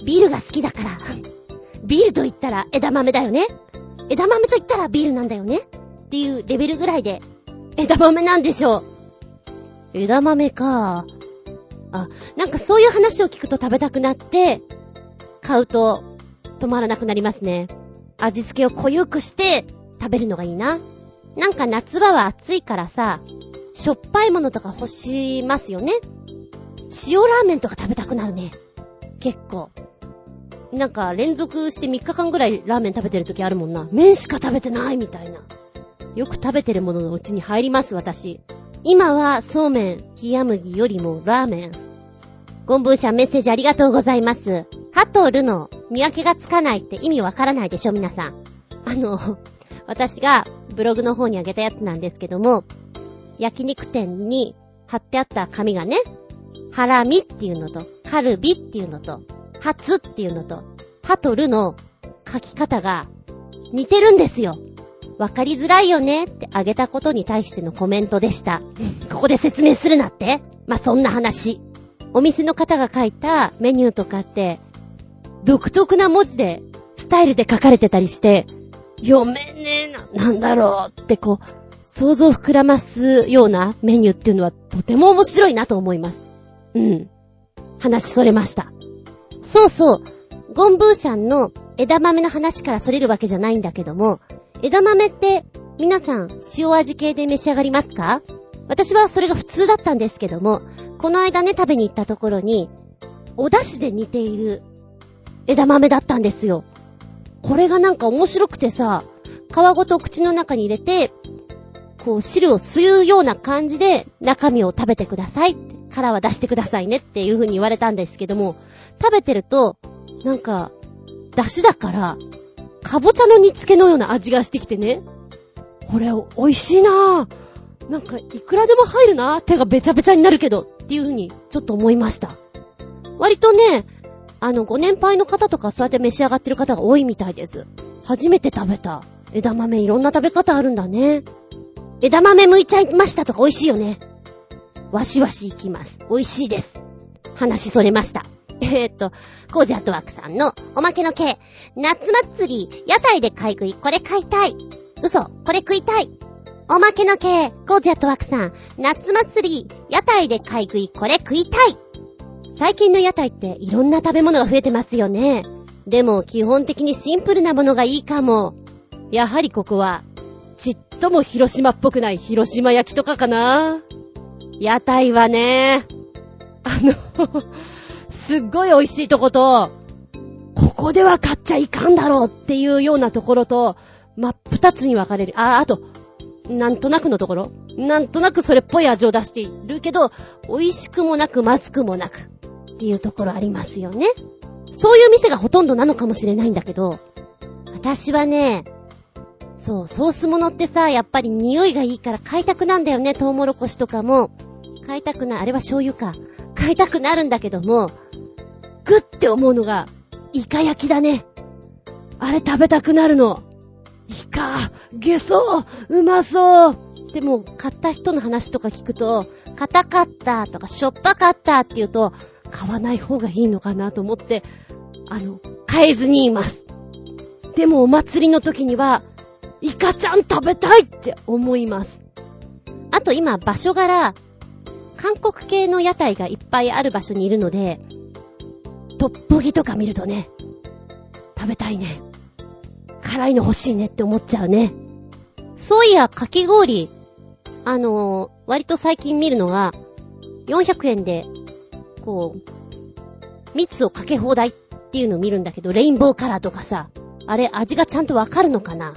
ビールが好きだから。ビールと言ったら枝豆だよね。枝豆と言ったらビールなんだよねっていうレベルぐらいで、枝豆なんでしょう。枝豆か。あ、なんかそういう話を聞くと食べたくなって、買うと止まらなくなりますね。味付けを濃ゆくして食べるのがいいな。なんか夏場は暑いからさ、しょっぱいものとか欲しますよね。塩ラーメンとか食べたくなるね。結構。なんか連続して3日間ぐらいラーメン食べてる時あるもんな。麺しか食べてないみたいな。よく食べてるもののうちに入ります、私。今はそうめん、冷麦よりもラーメン。ゴンブーシャメッセージありがとうございます。ハとルの見分けがつかないって意味わからないでしょ、皆さん。あの、私がブログの方にあげたやつなんですけども、焼肉店に貼ってあった紙がね、ハラミっていうのと、カルビっていうのと、ハツっていうのと、ハとルの書き方が似てるんですよ。わかりづらいよねってあげたことに対してのコメントでした。ここで説明するなってまあ、そんな話。お店の方が書いたメニューとかって、独特な文字で、スタイルで書かれてたりして、読めねえな、なんだろうってこう、想像膨らますようなメニューっていうのはとても面白いなと思います。うん。話それました。そうそう。ゴンブーシャンの枝豆の話からそれるわけじゃないんだけども、枝豆って皆さん塩味系で召し上がりますか？私はそれが普通だったんですけども、この間ね食べに行ったところに、お出汁で煮ている枝豆だったんですよ。これがなんか面白くてさ、皮ごと口の中に入れて、こう汁を吸うような感じで中身を食べてください。殻は出してくださいねっていう風に言われたんですけども、食べてると、なんか、出汁だから、かぼちゃの煮付けのような味がしてきてね。これ、美味しいなぁ。なんか、いくらでも入るなぁ手がべちゃべちゃになるけど、っていう風に、ちょっと思いました。割とね、あの、ご年配の方とかそうやって召し上がってる方が多いみたいです。初めて食べた。枝豆いろんな食べ方あるんだね。枝豆剥いちゃいましたとか美味しいよね。わしわしいきます。美味しいです。話それました。えー、っと、コージアットワークさんのおまけの系。夏祭り、屋台で買い食い、これ買いたい。嘘、これ食いたい。おまけの系、コージアットワークさん、夏祭り、屋台で買い食い、これ食いたい。最近の屋台っていろんな食べ物が増えてますよね。でも基本的にシンプルなものがいいかも。やはりここは、ちっとも広島っぽくない広島焼きとかかな。屋台はね、あのすっごい美味しいとこと、ここでは買っちゃいかんだろうっていうようなところと、真っ二つに分かれる。あ、あと、なんとなくのところなんとなくそれっぽい味を出しているけど、美味しくもなく、まずくもなく、っていうところありますよね。そういう店がほとんどなのかもしれないんだけど、私はね、そう、ソースものってさ、やっぱり匂いがいいから買いたくなんだよね、トウモロコシとかも。買いたくな、あれは醤油か。買いたくなるんだけども、グって思うのが、イカ焼きだね。あれ食べたくなるの。イカ、ゲソ、うまそう。でも、買った人の話とか聞くと、硬かったとか、しょっぱかったって言うと、買わない方がいいのかなと思って、あの、買えずにいます。でもお祭りの時には、イカちゃん食べたいって思います。あと今、場所柄、韓国系の屋台がいっぱいある場所にいるので、トッポギとか見るとね、食べたいね。辛いの欲しいねって思っちゃうね。そういや、かき氷、あのー、割と最近見るのが、400円で、こう、蜜をかけ放題っていうのを見るんだけど、レインボーカラーとかさ、あれ味がちゃんとわかるのかな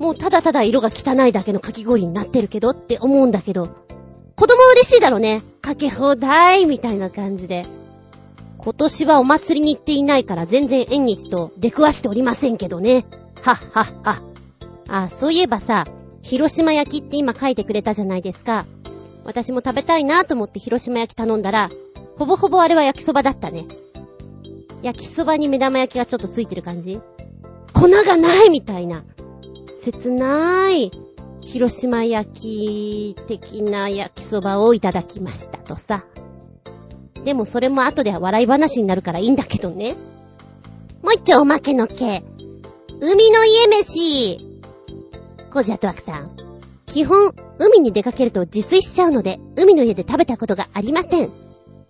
もうただただ色が汚いだけのかき氷になってるけどって思うんだけど、子供嬉しいだろうね。かけ放題みたいな感じで。今年はお祭りに行っていないから全然縁日と出くわしておりませんけどね。はっはっは。あ、そういえばさ、広島焼きって今書いてくれたじゃないですか。私も食べたいなと思って広島焼き頼んだら、ほぼほぼあれは焼きそばだったね。焼きそばに目玉焼きがちょっとついてる感じ粉がないみたいな。切ない。広島焼き的な焼きそばをいただきましたとさ。でもそれも後で笑い話になるからいいんだけどね。もう一丁おまけの系。海の家飯。コージアトワクさん。基本、海に出かけると自炊しちゃうので、海の家で食べたことがありません。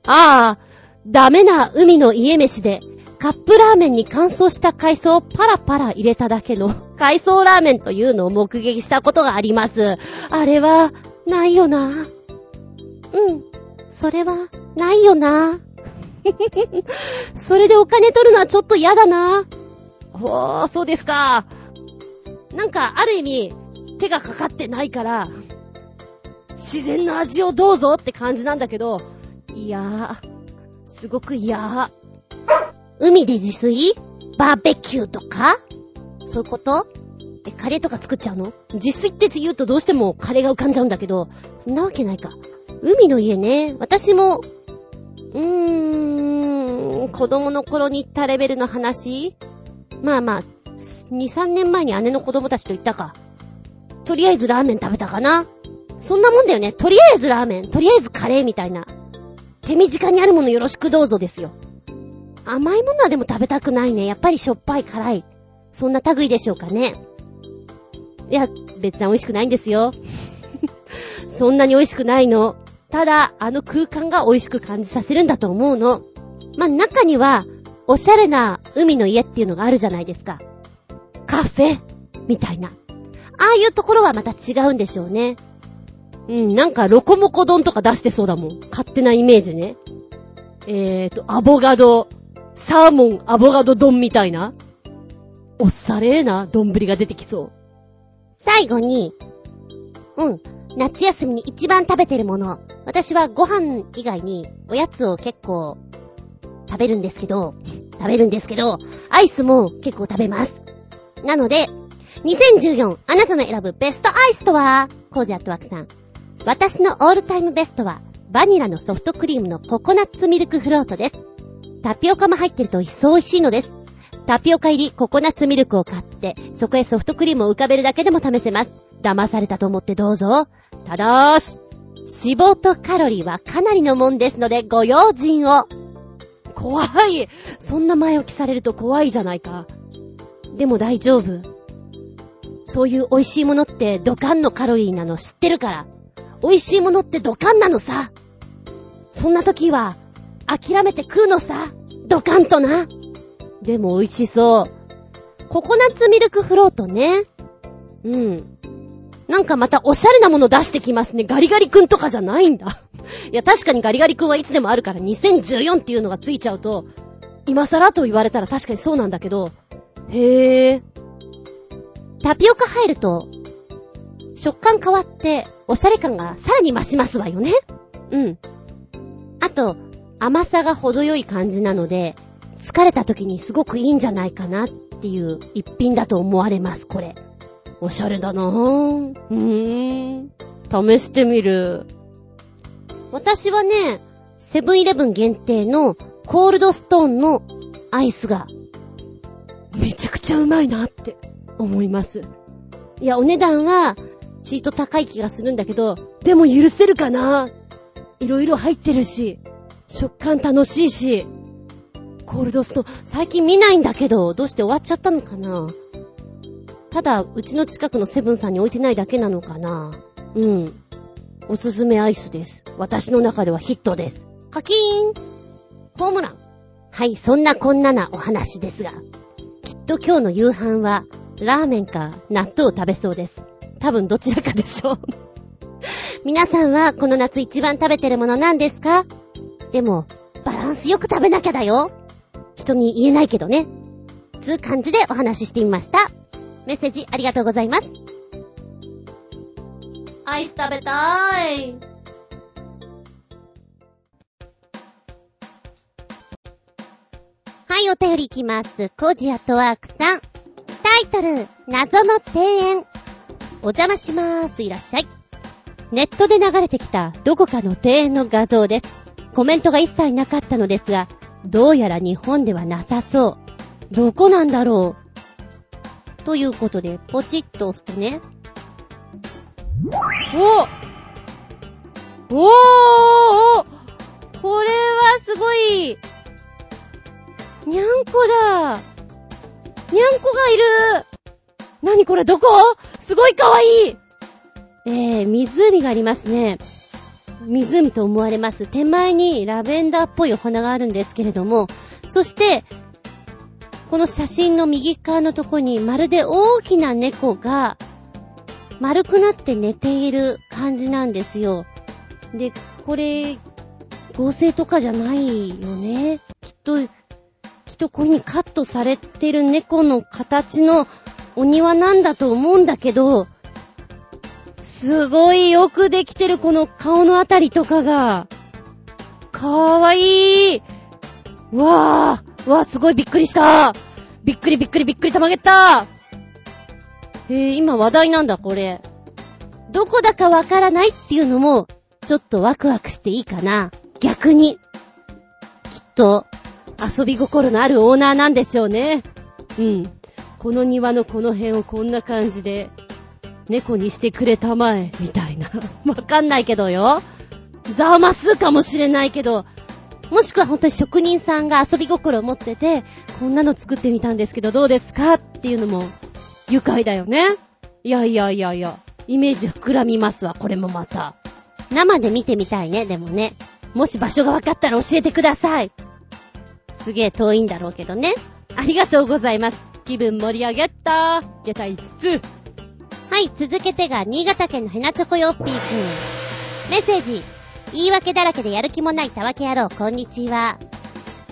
ああ、ダメな海の家飯で、カップラーメンに乾燥した海藻をパラパラ入れただけの海藻ラーメンというのを目撃したことがあります。あれは、ないよな。うん。それは、ないよな。それでお金取るのはちょっと嫌だな。ほー、そうですか。なんか、ある意味、手がかかってないから、自然の味をどうぞって感じなんだけど、いやー、すごく嫌。海で自炊？バーベキューとか？そういうこと？え、カレーとか作っちゃうの？自炊って言うとどうしてもカレーが浮かんじゃうんだけど、そんなわけないか。海の家ね、私も、うーん、子供の頃に行ったレベルの話まあまあ、2、3年前に姉の子供たちと行ったか。とりあえずラーメン食べたかな。そんなもんだよね。とりあえずラーメン、とりあえずカレーみたいな。手短にあるものよろしくどうぞですよ。甘いものはでも食べたくないね。やっぱりしょっぱい、辛い。そんな類でしょうかね。いや、別に美味しくないんですよ。そんなに美味しくないの。ただ、あの空間が美味しく感じさせるんだと思うの。まあ、中には、おしゃれな海の家っていうのがあるじゃないですか。カフェみたいな。ああいうところはまた違うんでしょうね。うん、なんかロコモコ丼とか出してそうだもん。勝手なイメージね。えーと、アボガド、サーモンアボガド丼みたいな。おっされーな丼が出てきそう。最後に、うん、夏休みに一番食べてるもの。私はご飯以外におやつを結構食べるんですけど、食べるんですけど、アイスも結構食べます。なので、2014あなたの選ぶベストアイスとは？コージアットワークさん。私のオールタイムベストは、バニラのソフトクリームのココナッツミルクフロートです。タピオカも入ってると一層美味しいのです。タピオカ入りココナッツミルクを買って、そこへソフトクリームを浮かべるだけでも試せます。騙されたと思ってどうぞ。ただーし、脂肪とカロリーはかなりのもんですのでご用心を。怖い。そんな前置きされると怖いじゃないか。でも大丈夫。そういう美味しいものってドカンのカロリーなの知ってるから。美味しいものってドカンなのさ。そんな時は、諦めて食うのさ。ドカンとな。でも美味しそう。ココナッツミルクフロートね。うん。なんかまたおしゃれなもの出してきますね。ガリガリ君とかじゃないんだ。いや、確かにガリガリ君はいつでもあるから2014っていうのがついちゃうと、今更と言われたら確かにそうなんだけど、へえ。タピオカ入ると、食感変わって、おしゃれ感がさらに増しますわよね。うん。あと、甘さが程よい感じなので、疲れた時にすごくいいんじゃないかなっていう一品だと思われます、これ。おしゃれだなぁ。うーん。試してみる。私はね、セブンイレブン限定のコールドストーンのアイスが、めちゃくちゃうまいなって思います。いや、お値段は、チート高い気がするんだけど、でも許せるかないろいろ入ってるし、食感楽しいし、コールドストーン、最近見ないんだけど、どうして終わっちゃったのかなただ、うちの近くのセブンさんに置いてないだけなのかなうん。おすすめアイスです。私の中ではヒットです。カキーンホームランはい、そんなこんななお話ですが、きっと今日の夕飯は、ラーメンか納豆を食べそうです。多分どちらかでしょう 皆さんはこの夏一番食べてるもの何ですか？でも、バランスよく食べなきゃだよ。人に言えないけどね。つう感じでお話ししてみました。メッセージありがとうございます。アイス食べたーい。はい、お便りいきます。コジアトワークさん。タイトル、謎の庭園。お邪魔しまーす。いらっしゃい。ネットで流れてきたどこかの庭園の画像です。コメントが一切なかったのですが、どうやら日本ではなさそう。どこなんだろうということで、ポチッと押すとね。お！おおこれはすごい。にゃんこだ。にゃんこがいる。なにこれどこ？すごいかわいい。えー、湖がありますね。湖と思われます。手前にラベンダーっぽいお花があるんですけれども、そして、この写真の右側のとこにまるで大きな猫が丸くなって寝ている感じなんですよ。で、これ、合成とかじゃないよね。きっと、きっとこういう風にカットされてる猫の形のお庭なんだと思うんだけど、すごいよくできてるこの顔のあたりとかが、かわいいわーわすごいびっくりしたびっくりびっくりびっくりたまげったえー、今話題なんだこれ。どこだかわからないっていうのも、ちょっとワクワクしていいかな。逆に。きっと、遊び心のあるオーナーなんでしょうね。うん。この庭のこの辺をこんな感じで猫にしてくれたまえ、みたいな。わかんないけどよ。ザーマスかもしれないけど、もしくは本当に職人さんが遊び心を持ってて、こんなの作ってみたんですけどどうですかっていうのも、愉快だよね。いやいやいやいや、イメージ膨らみますわ、これもまた。生で見てみたいね、でもね。もし場所が分かったら教えてください。すげえ遠いんだろうけどね。ありがとうございます。気分盛り上げったー。下体5つ。はい、続けてが、新潟県のヘナチョコヨッピーくん。メッセージ。言い訳だらけでやる気もないたわけ野郎、こんにちは。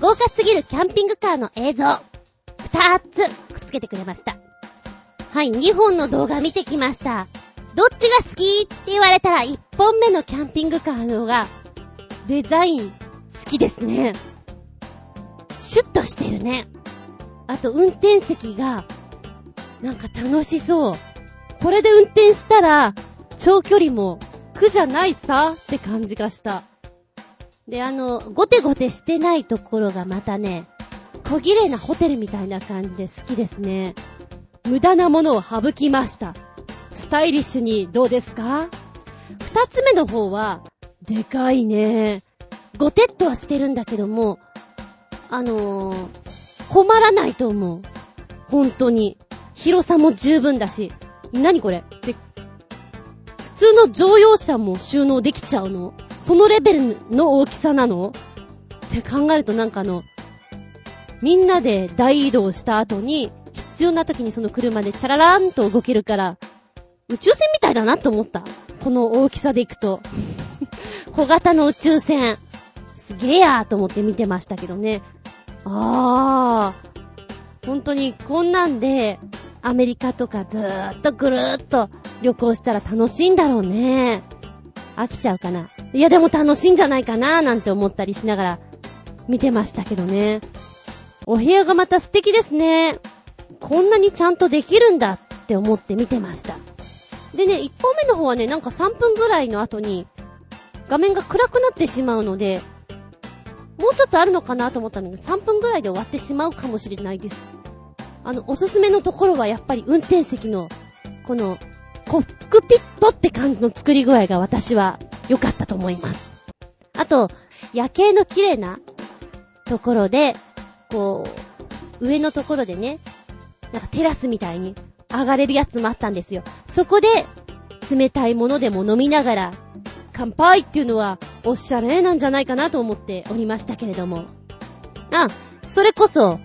豪華すぎるキャンピングカーの映像。二つ、くっつけてくれました。はい、2本の動画見てきました。どっちが好きって言われたら1本目のキャンピングカーの方が、デザイン好きですね。シュッとしてるね。あと、運転席が、なんか楽しそう。これで運転したら、長距離も苦じゃないさって感じがした。で、あの、ゴテゴテしてないところがまたね、小綺麗なホテルみたいな感じで好きですね。無駄なものを省きました。スタイリッシュにどうですか？二つ目の方は、でかいね。ゴテッとはしてるんだけども、あのー、困らないと思う。本当に。広さも十分だし、何これ？で、普通の乗用車も収納できちゃうの？そのレベルの大きさなの？って考えるとなんかあの、みんなで大移動した後に、必要な時にその車でチャララーンと動けるから、宇宙船みたいだなと思った。この大きさで行くと。小型の宇宙船。すげえやーと思って見てましたけどね。あー。本当にこんなんで、アメリカとかずーっとぐるーっと旅行したら楽しいんだろうね。飽きちゃうかな。いやでも楽しいんじゃないかななんて思ったりしながら見てましたけどね。お部屋がまた素敵ですね。こんなにちゃんとできるんだって思って見てました。でね、1本目の方はね、なんか3分ぐらいの後に画面が暗くなってしまうので、もうちょっとあるのかなと思ったんだけど、3分ぐらいで終わってしまうかもしれないです。あの、おすすめのところはやっぱり運転席の、この、コックピットって感じの作り具合が私は良かったと思います。あと、夜景の綺麗なところで、こう、上のところでね、なんかテラスみたいに上がれるやつもあったんですよ。そこで、冷たいものでも飲みながら、乾杯っていうのは、おしゃれなんじゃないかなと思っておりましたけれども。あ、それこそ、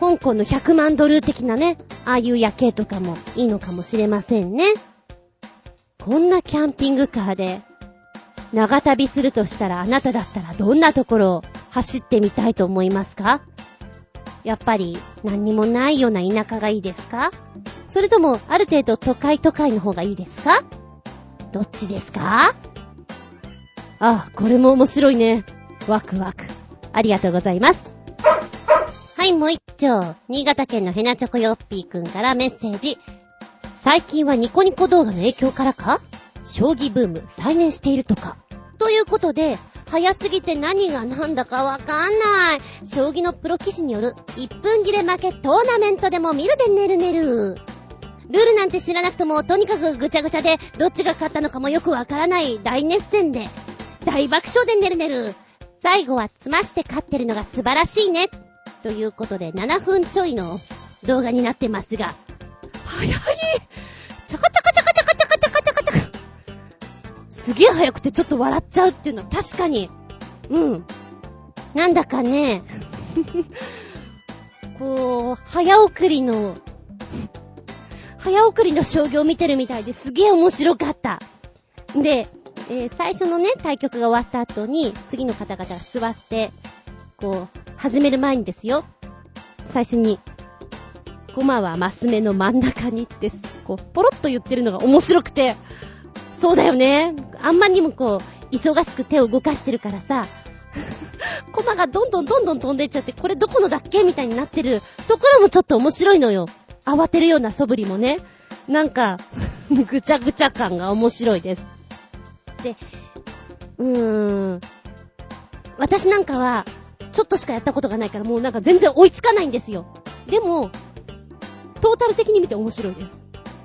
香港の100万ドル的なね、ああいう夜景とかもいいのかもしれませんね。こんなキャンピングカーで、長旅するとしたらあなただったらどんなところを走ってみたいと思いますか？やっぱり何にもないような田舎がいいですか？それともある程度都会都会の方がいいですか？どっちですか？あ、これも面白いね。ワクワク。ありがとうございます。い、もう一丁。新潟県のヘナチョコヨッピーくんからメッセージ。最近はニコニコ動画の影響からか？将棋ブーム再燃しているとか。ということで、早すぎて何が何だかわかんない。将棋のプロ棋士による1分切れ負けトーナメントでも見るでねるねる。ルールなんて知らなくとも、とにかくぐちゃぐちゃで、どっちが勝ったのかもよくわからない大熱戦で、大爆笑でねるねる。最後は詰まして勝ってるのが素晴らしいね。ということで、7分ちょいの動画になってますが、早い！チャカチャカチャカチャカチャカチャカチャカチャカ。すげえ早くてちょっと笑っちゃうっていうのは確かに、うん。なんだかね、こう、早送りの、早送りの将棋を見てるみたいですげえ面白かった。で、えー、最初のね、対局が終わった後に、次の方々が座って、こう、始める前にですよ。最初に、コマはマス目の真ん中にって、こう、ポロッと言ってるのが面白くて、そうだよね。あんまりにもこう、忙しく手を動かしてるからさ、コマがどんどんどんどん飛んでいっちゃって、これどこのだっけみたいになってるところもちょっと面白いのよ。慌てるような素振りもね。なんか、ぐちゃぐちゃ感が面白いです。で、うーん。私なんかは、ちょっとしかやったことがないからもうなんか全然追いつかないんですよ。でも、トータル的に見て面白いです。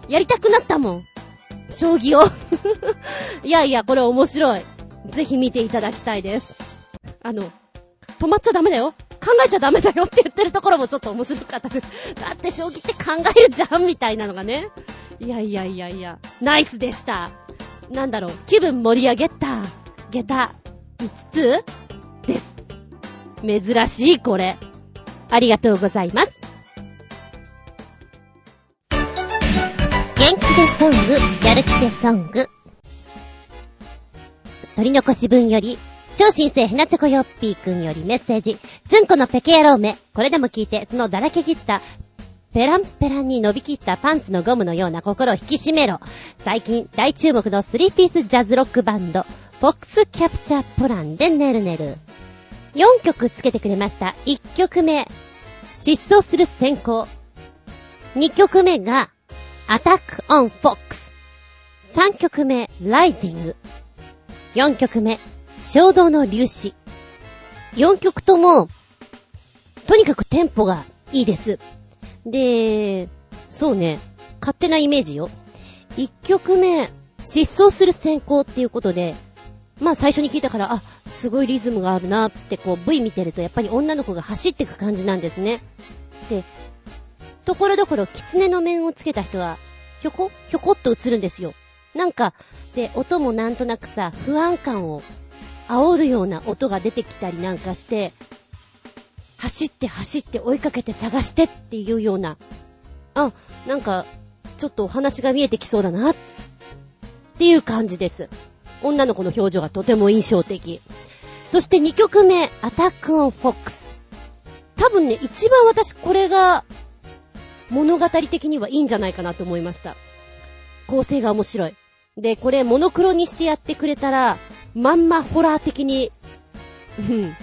やりたくなったもん。将棋を いやいや、これ面白い。ぜひ見ていただきたいです。あの、止まっちゃダメだよ。考えちゃダメだよって言ってるところもちょっと面白かったです。だって将棋って考えるじゃんみたいなのがね。いやいやいやいや、ナイスでした。なんだろう、気分盛り上げた、下駄、5つ？です。珍しいこれ。ありがとうございます。元気でソング、やる気でソング。取り残し分より、超新星ヘナチョコヨッピーくんよりメッセージ。ズンコのペケ野郎め。これでも聞いて、そのだらけ切ったペランペランに伸びきったパンツのゴムのような心を引き締めろ。最近大注目のスリーピースジャズロックバンド、フォックスキャプチャープランでねるねる。4曲つけてくれました。1曲目、失踪する先行。2曲目が、アタックオンフォックス。3曲目、ライジング。4曲目、衝動の粒子。4曲とも、とにかくテンポがいいです。で、そうね、勝手なイメージよ。一曲目、失踪する先行っていうことで、まあ最初に聞いたから、あ、すごいリズムがあるなってこう V 見てるとやっぱり女の子が走ってく感じなんですね。で、ところどころ狐の面をつけた人は、ひょこひょこっと映るんですよ。なんか、で、音もなんとなくさ、不安感を煽るような音が出てきたりなんかして、走って走って追いかけて探してっていうような、あ、なんか、ちょっとお話が見えてきそうだな、っていう感じです。女の子の表情がとても印象的。そして2曲目、アタックオンフォックス。多分ね、一番私これが物語的にはいいんじゃないかなと思いました。構成が面白い。で、これモノクロにしてやってくれたら、まんまホラー的に、うん、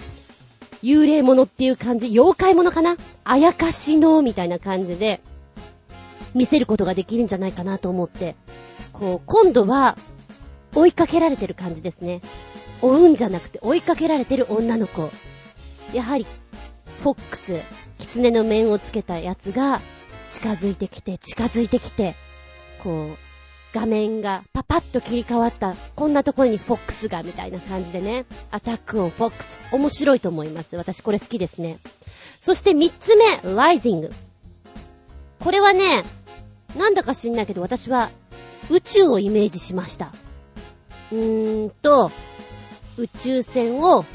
幽霊物っていう感じ、妖怪物かな？あやかしの、みたいな感じで、見せることができるんじゃないかなと思って、こう、今度は、追いかけられてる感じですね。追うんじゃなくて追いかけられてる女の子。やはり、フォックス、狐の面をつけたやつが、近づいてきて、近づいてきて、こう、画面がパパッと切り替わった、こんなところにフォックスが、みたいな感じでね。アタックオンフォックス。面白いと思います。私これ好きですね。そして三つ目、ライジング。これはね、なんだか知んないけど私は宇宙をイメージしました。うーんと、宇宙船を、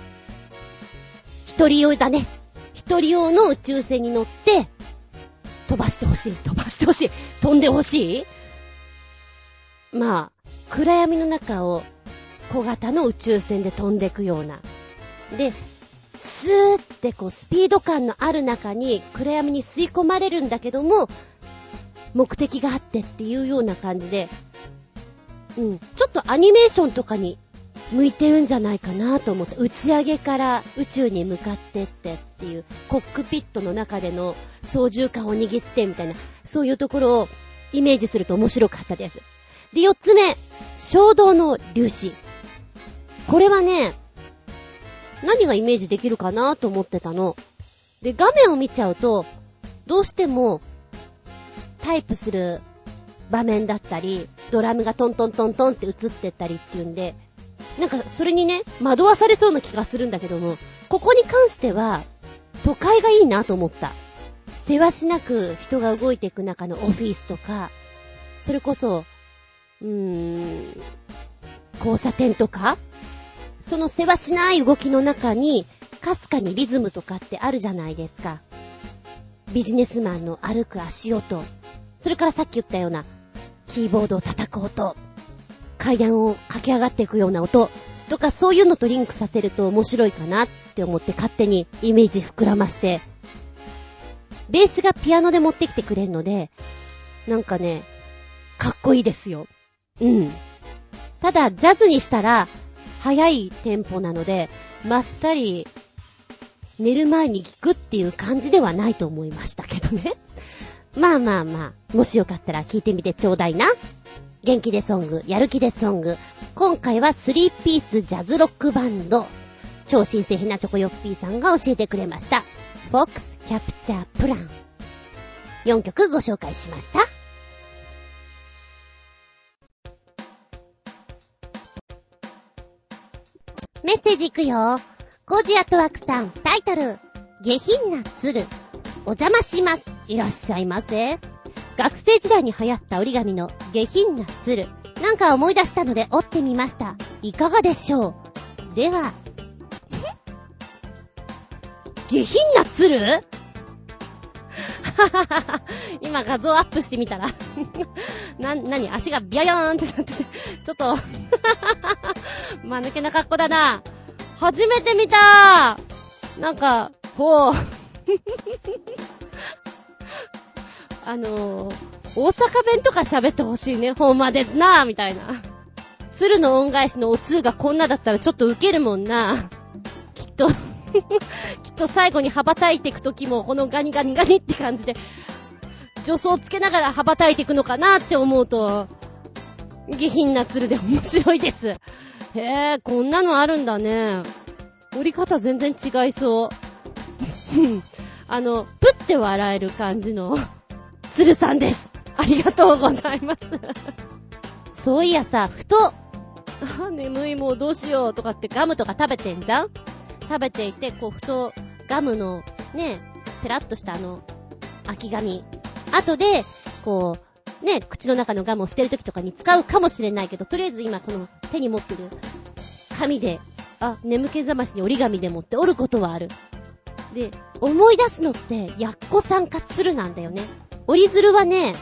一人用だね。一人用の宇宙船に乗って、飛ばしてほしい。飛ばしてほしい。飛んでほしいまあ、暗闇の中を小型の宇宙船で飛んでいくような。で、スーってこうスピード感のある中に暗闇に吸い込まれるんだけども、目的があってっていうような感じで、うん、ちょっとアニメーションとかに向いてるんじゃないかなと思って、打ち上げから宇宙に向かってってっていう、コックピットの中での操縦感を握ってみたいな、そういうところをイメージすると面白かったです。で、四つ目、衝動の粒子。これはね、何がイメージできるかなと思ってたの。で、画面を見ちゃうと、どうしても、タイプする場面だったり、ドラムがトントントントンって映ってったりっていうんで、なんかそれにね、惑わされそうな気がするんだけども、ここに関しては、都会がいいなと思った。せわしなく人が動いていく中のオフィスとか、それこそ、うーん、交差点とか、そのせわしない動きの中に、かすかにリズムとかってあるじゃないですか。ビジネスマンの歩く足音、それからさっき言ったような、キーボードを叩く音、階段を駆け上がっていくような音、とかそういうのとリンクさせると面白いかなって思って勝手にイメージ膨らまして、ベースがピアノで持ってきてくれるので、なんかね、かっこいいですよ。うん。ただ、ジャズにしたら、速いテンポなので、まったり、寝る前に聞くっていう感じではないと思いましたけどね。まあまあまあ、もしよかったら聞いてみてちょうだいな。元気でソング、やる気でソング。今回は3ピースジャズロックバンド、超新星ひなチョコヨッピーさんが教えてくれました。フォックスキャプチャープラン。4曲ご紹介しました。メッセージいくよ。コジアットワクさん、タイトル、下品な鶴。お邪魔します。いらっしゃいませ。学生時代に流行った折り紙の下品な鶴。なんか思い出したので折ってみました。いかがでしょうでは、下品な鶴？ははは今画像アップしてみたら な、なに足がビャヤーンってなってて、ちょっと まぬけな格好だな。初めて見たなんか、ほう あのー、大阪弁とか喋ってほしいね。ほんまですなみたいな。鶴の恩返しのお通がこんなだったらちょっとウケるもんな。きっと きっと最後に羽ばたいていくときも、このガニガニガニって感じで、助走つけながら羽ばたいていくのかなって思うと、下品な鶴で面白いです。へえ、こんなのあるんだね。折り方全然違いそう。あの、ぷって笑える感じの、鶴さんです。ありがとうございます。そういやさ、ふと、あ、眠いもうどうしようとかってガムとか食べてんじゃん？食べていて、こう、ふと、ガムの、ね、ペラッとしたあの、空き紙。後で、こう、ね、口の中のガムを捨てるときとかに使うかもしれないけど、とりあえず今この手に持ってる紙で、あ、眠気覚ましに折り紙で持って折ることはある。で、思い出すのって、やっこさんか鶴なんだよね。折り鶴はね、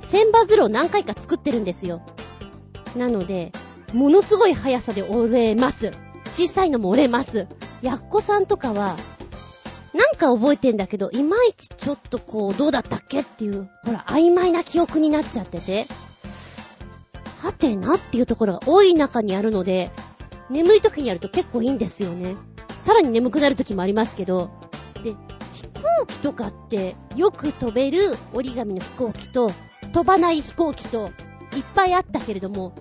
千羽鶴を何回か作ってるんですよ。なので、ものすごい速さで折れます。小さいのも折れます。やっこさんとかは、なんか覚えてんだけど、いまいちちょっとこう、どうだったっけっていう、ほら、曖昧な記憶になっちゃってて、はてなっていうところが多い中にあるので、眠い時にやると結構いいんですよね。さらに眠くなる時もありますけど、で、飛行機とかってよく飛べる折り紙の飛行機と、飛ばない飛行機と、いっぱいあったけれども、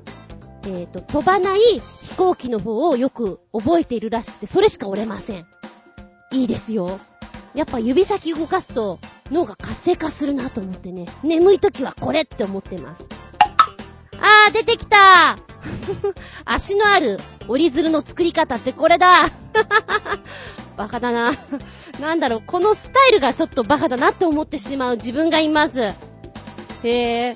えっ、ー、と、飛ばない飛行機の方をよく覚えているらしくて、それしか折れません。いいですよ。やっぱ指先動かすと脳が活性化するなと思ってね、眠い時はこれって思ってます。あー、出てきた足のある折り鶴の作り方ってこれだ バカだな。なんだろう、このスタイルがちょっとバカだなって思ってしまう自分がいます。へえ。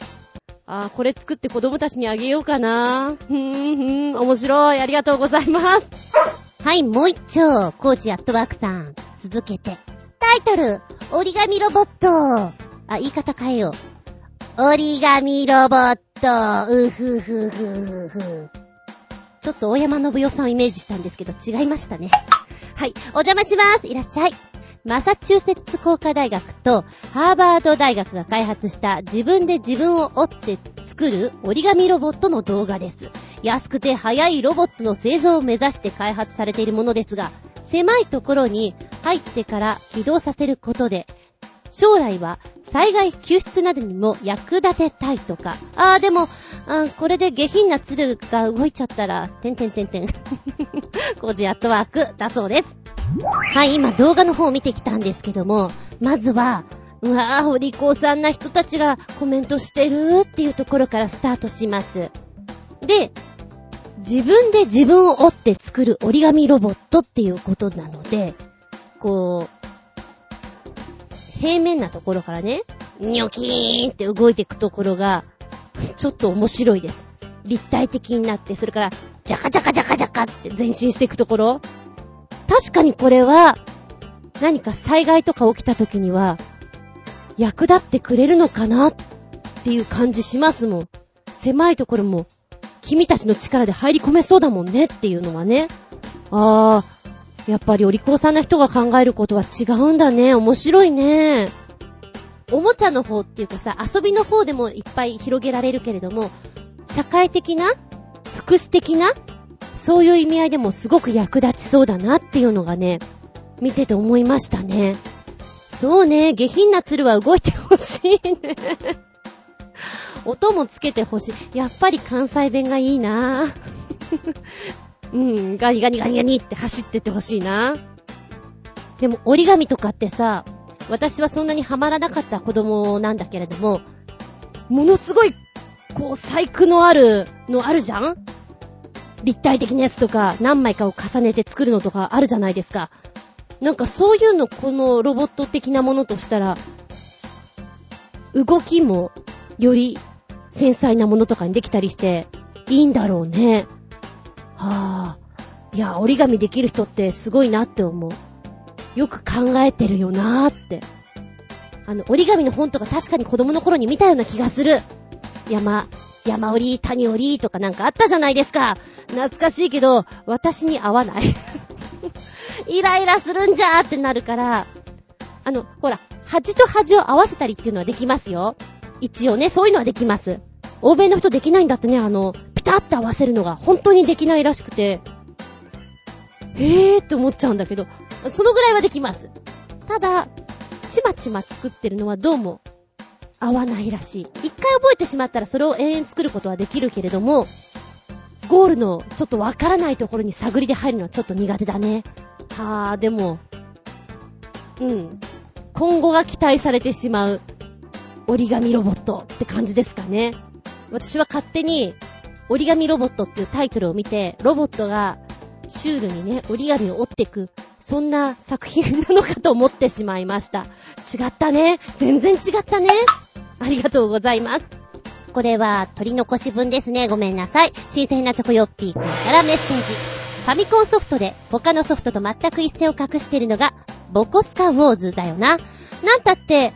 あー、これ作って子供たちにあげようかな。ふーん、ふーん、面白い。ありがとうございます。はい、もう一丁、コーチアットワークさん。続けて。タイトル、折り紙ロボット。あ、言い方変えよう。折り紙ロボット、うふふふふふ。ちょっと大山信代さんをイメージしたんですけど、違いましたね。はい、お邪魔します。いらっしゃい。マサチューセッツ工科大学とハーバード大学が開発した自分で自分を折って作る折り紙ロボットの動画です。安くて速いロボットの製造を目指して開発されているものですが、狭いところに入ってから起動させることで、将来は災害救出などにも役立てたいとか。あーでも、あこれで下品な鶴が動いちゃったら、てんてんてんてん。工事アットワークだそうです。はい、今動画の方を見てきたんですけども、まずは、うわぁ、お利口さんな人たちがコメントしてるっていうところからスタートします。で、自分で自分を折って作る折り紙ロボットっていうことなので、こう、平面なところからね、ニョキーンって動いていくところが、ちょっと面白いです。立体的になって、それから、ジャカジャカジャカジャカって前進していくところ。確かにこれは、何か災害とか起きた時には、役立ってくれるのかなっていう感じしますもん。狭いところも、君たちの力で入り込めそうだもんねっていうのはね。あー、やっぱりお利口さんな人が考えることは違うんだね。面白いね。おもちゃの方っていうかさ、遊びの方でもいっぱい広げられるけれども、社会的な福祉的なそういう意味合いでもすごく役立ちそうだなっていうのがね、見てて思いましたね。そうね、下品な鶴は動いてほしいね。音もつけてほしい。やっぱり関西弁がいいなぁうん、ガニガニガニガニって走ってってほしいな。でも折り紙とかってさ、私はそんなにハマらなかった子供なんだけれども、ものすごい、こう、細工のあるのあるじゃん？立体的なやつとか、何枚かを重ねて作るのとかあるじゃないですか。なんかそういうの、このロボット的なものとしたら、動きもより繊細なものとかにできたりして、いいんだろうね。はぁ、あ。いや、折り紙できる人ってすごいなって思う。よく考えてるよなーって。あの、折り紙の本とか確かに子供の頃に見たような気がする。山、山折り、谷折りとかなんかあったじゃないですか。懐かしいけど、私に合わない イライラするんじゃーってなるから、あの、ほら、端と端を合わせたりっていうのはできますよ。一応ね、そういうのはできます。欧米の人できないんだってね、あの、ピタッと合わせるのが本当にできないらしくて、へーって思っちゃうんだけど、そのぐらいはできます。ただ、ちまちま作ってるのはどうも合わないらしい。一回覚えてしまったらそれを延々作ることはできるけれども、ゴールのちょっとわからないところに探りで入るのはちょっと苦手だね。はぁ、でも、うん。今後が期待されてしまう折り紙ロボットって感じですかね。私は勝手に折り紙ロボットっていうタイトルを見て、ロボットがシュールにね、折り紙を折っていく、そんな作品なのかと思ってしまいました。違ったね。全然違ったね。ありがとうございます。これは取り残し分ですね。ごめんなさい。新鮮なチョコヨッピーくんからメッセージ。ファミコンソフトで他のソフトと全く一線を隠してるのが、ボコスカウォーズだよな。なんたって、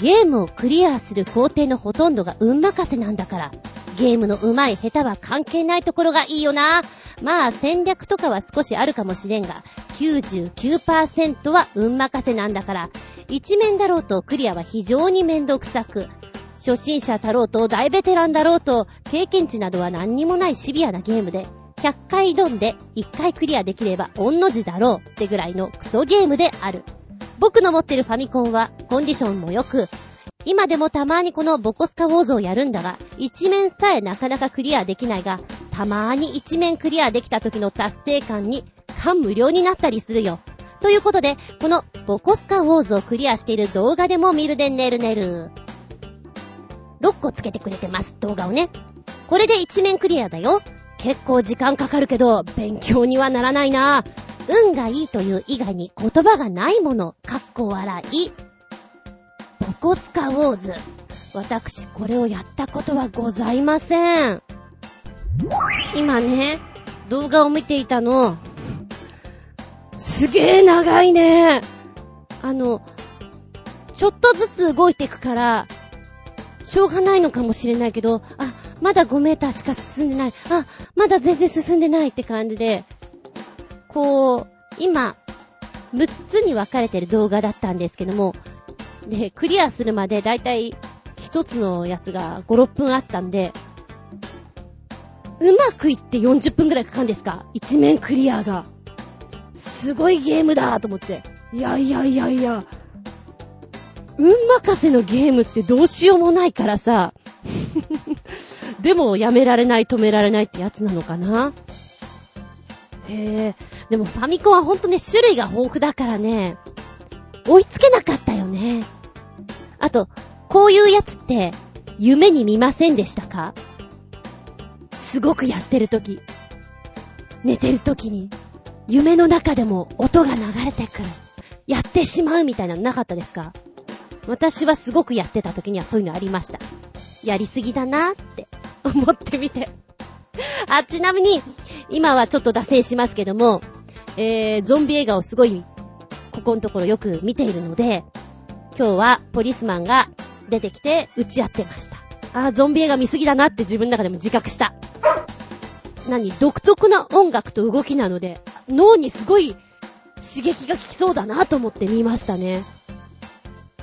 ゲームをクリアする工程のほとんどが運任せなんだから。ゲームの上手い下手は関係ないところがいいよな。まあ戦略とかは少しあるかもしれんが、99%は運任せなんだから、一面だろうとクリアは非常にめんどくさく、初心者だろうと大ベテランだろうと、経験値などは何にもないシビアなゲームで、100回挑んで1回クリアできれば御の字だろうってぐらいのクソゲームである。僕の持ってるファミコンはコンディションも良く、今でもたまにこのボコスカウォーズをやるんだが、一面さえなかなかクリアできないが、たまーに一面クリアできた時の達成感に感無量になったりするよ。ということで、このボコスカウォーズをクリアしている動画でも見るでねるねる。6個つけてくれてます、動画をね。これで一面クリアだよ。結構時間かかるけど、勉強にはならないな。運がいいという以外に言葉がないもの、かっこ笑い。ボコスカウォーズ。私、これをやったことはございません。今ね、動画を見ていたの、すげー長いね。あの、ちょっとずつ動いていくから、しょうがないのかもしれないけど、あ、まだ5メーターしか進んでない。あ、まだ全然進んでないって感じで、こう、今、6つに分かれてる動画だったんですけども、で、クリアするまでだいたい1つのやつが5、6分あったんで、うまくいって40分くらいかかるんですか？一面クリアが。すごいゲームだと思って。いやいやいやいや。運任せのゲームってどうしようもないからさ。でもやめられない止められないってやつなのかな？へえ。でもファミコンはほんとね、種類が豊富だからね、追いつけなかったよね。あと、こういうやつって、夢に見ませんでしたか？すごくやってる時、寝てる時に、夢の中でも音が流れてくる。やってしまうみたいなのなかったですか？私はすごくやってた時にはそういうのありました。やりすぎだなって思ってみて。あ、ちなみに、今はちょっと脱線しますけども、えー、ゾンビ映画をすごい、ここのところよく見ているので、今日はポリスマンが出てきて打ち合ってました。あ、ゾンビ映画見すぎだなって自分の中でも自覚した。何？独特な音楽と動きなので、脳にすごい刺激が効きそうだなと思って見ましたね。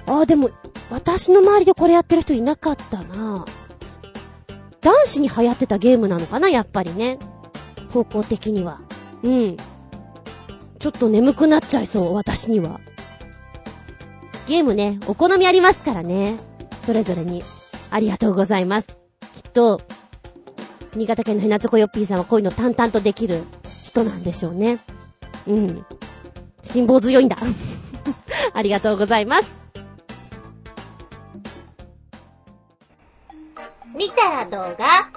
あでも、私の周りでこれやってる人いなかったな男子に流行ってたゲームなのかなやっぱりね。方向的には。うん。ちょっと眠くなっちゃいそう、私には。ゲームね、お好みありますからね。それぞれに。ありがとうございます。きっと、新潟県のヘナチョコヨッピーさんはこういうの淡々とできる人なんでしょうね。うん。辛抱強いんだ。ありがとうございます。見た動画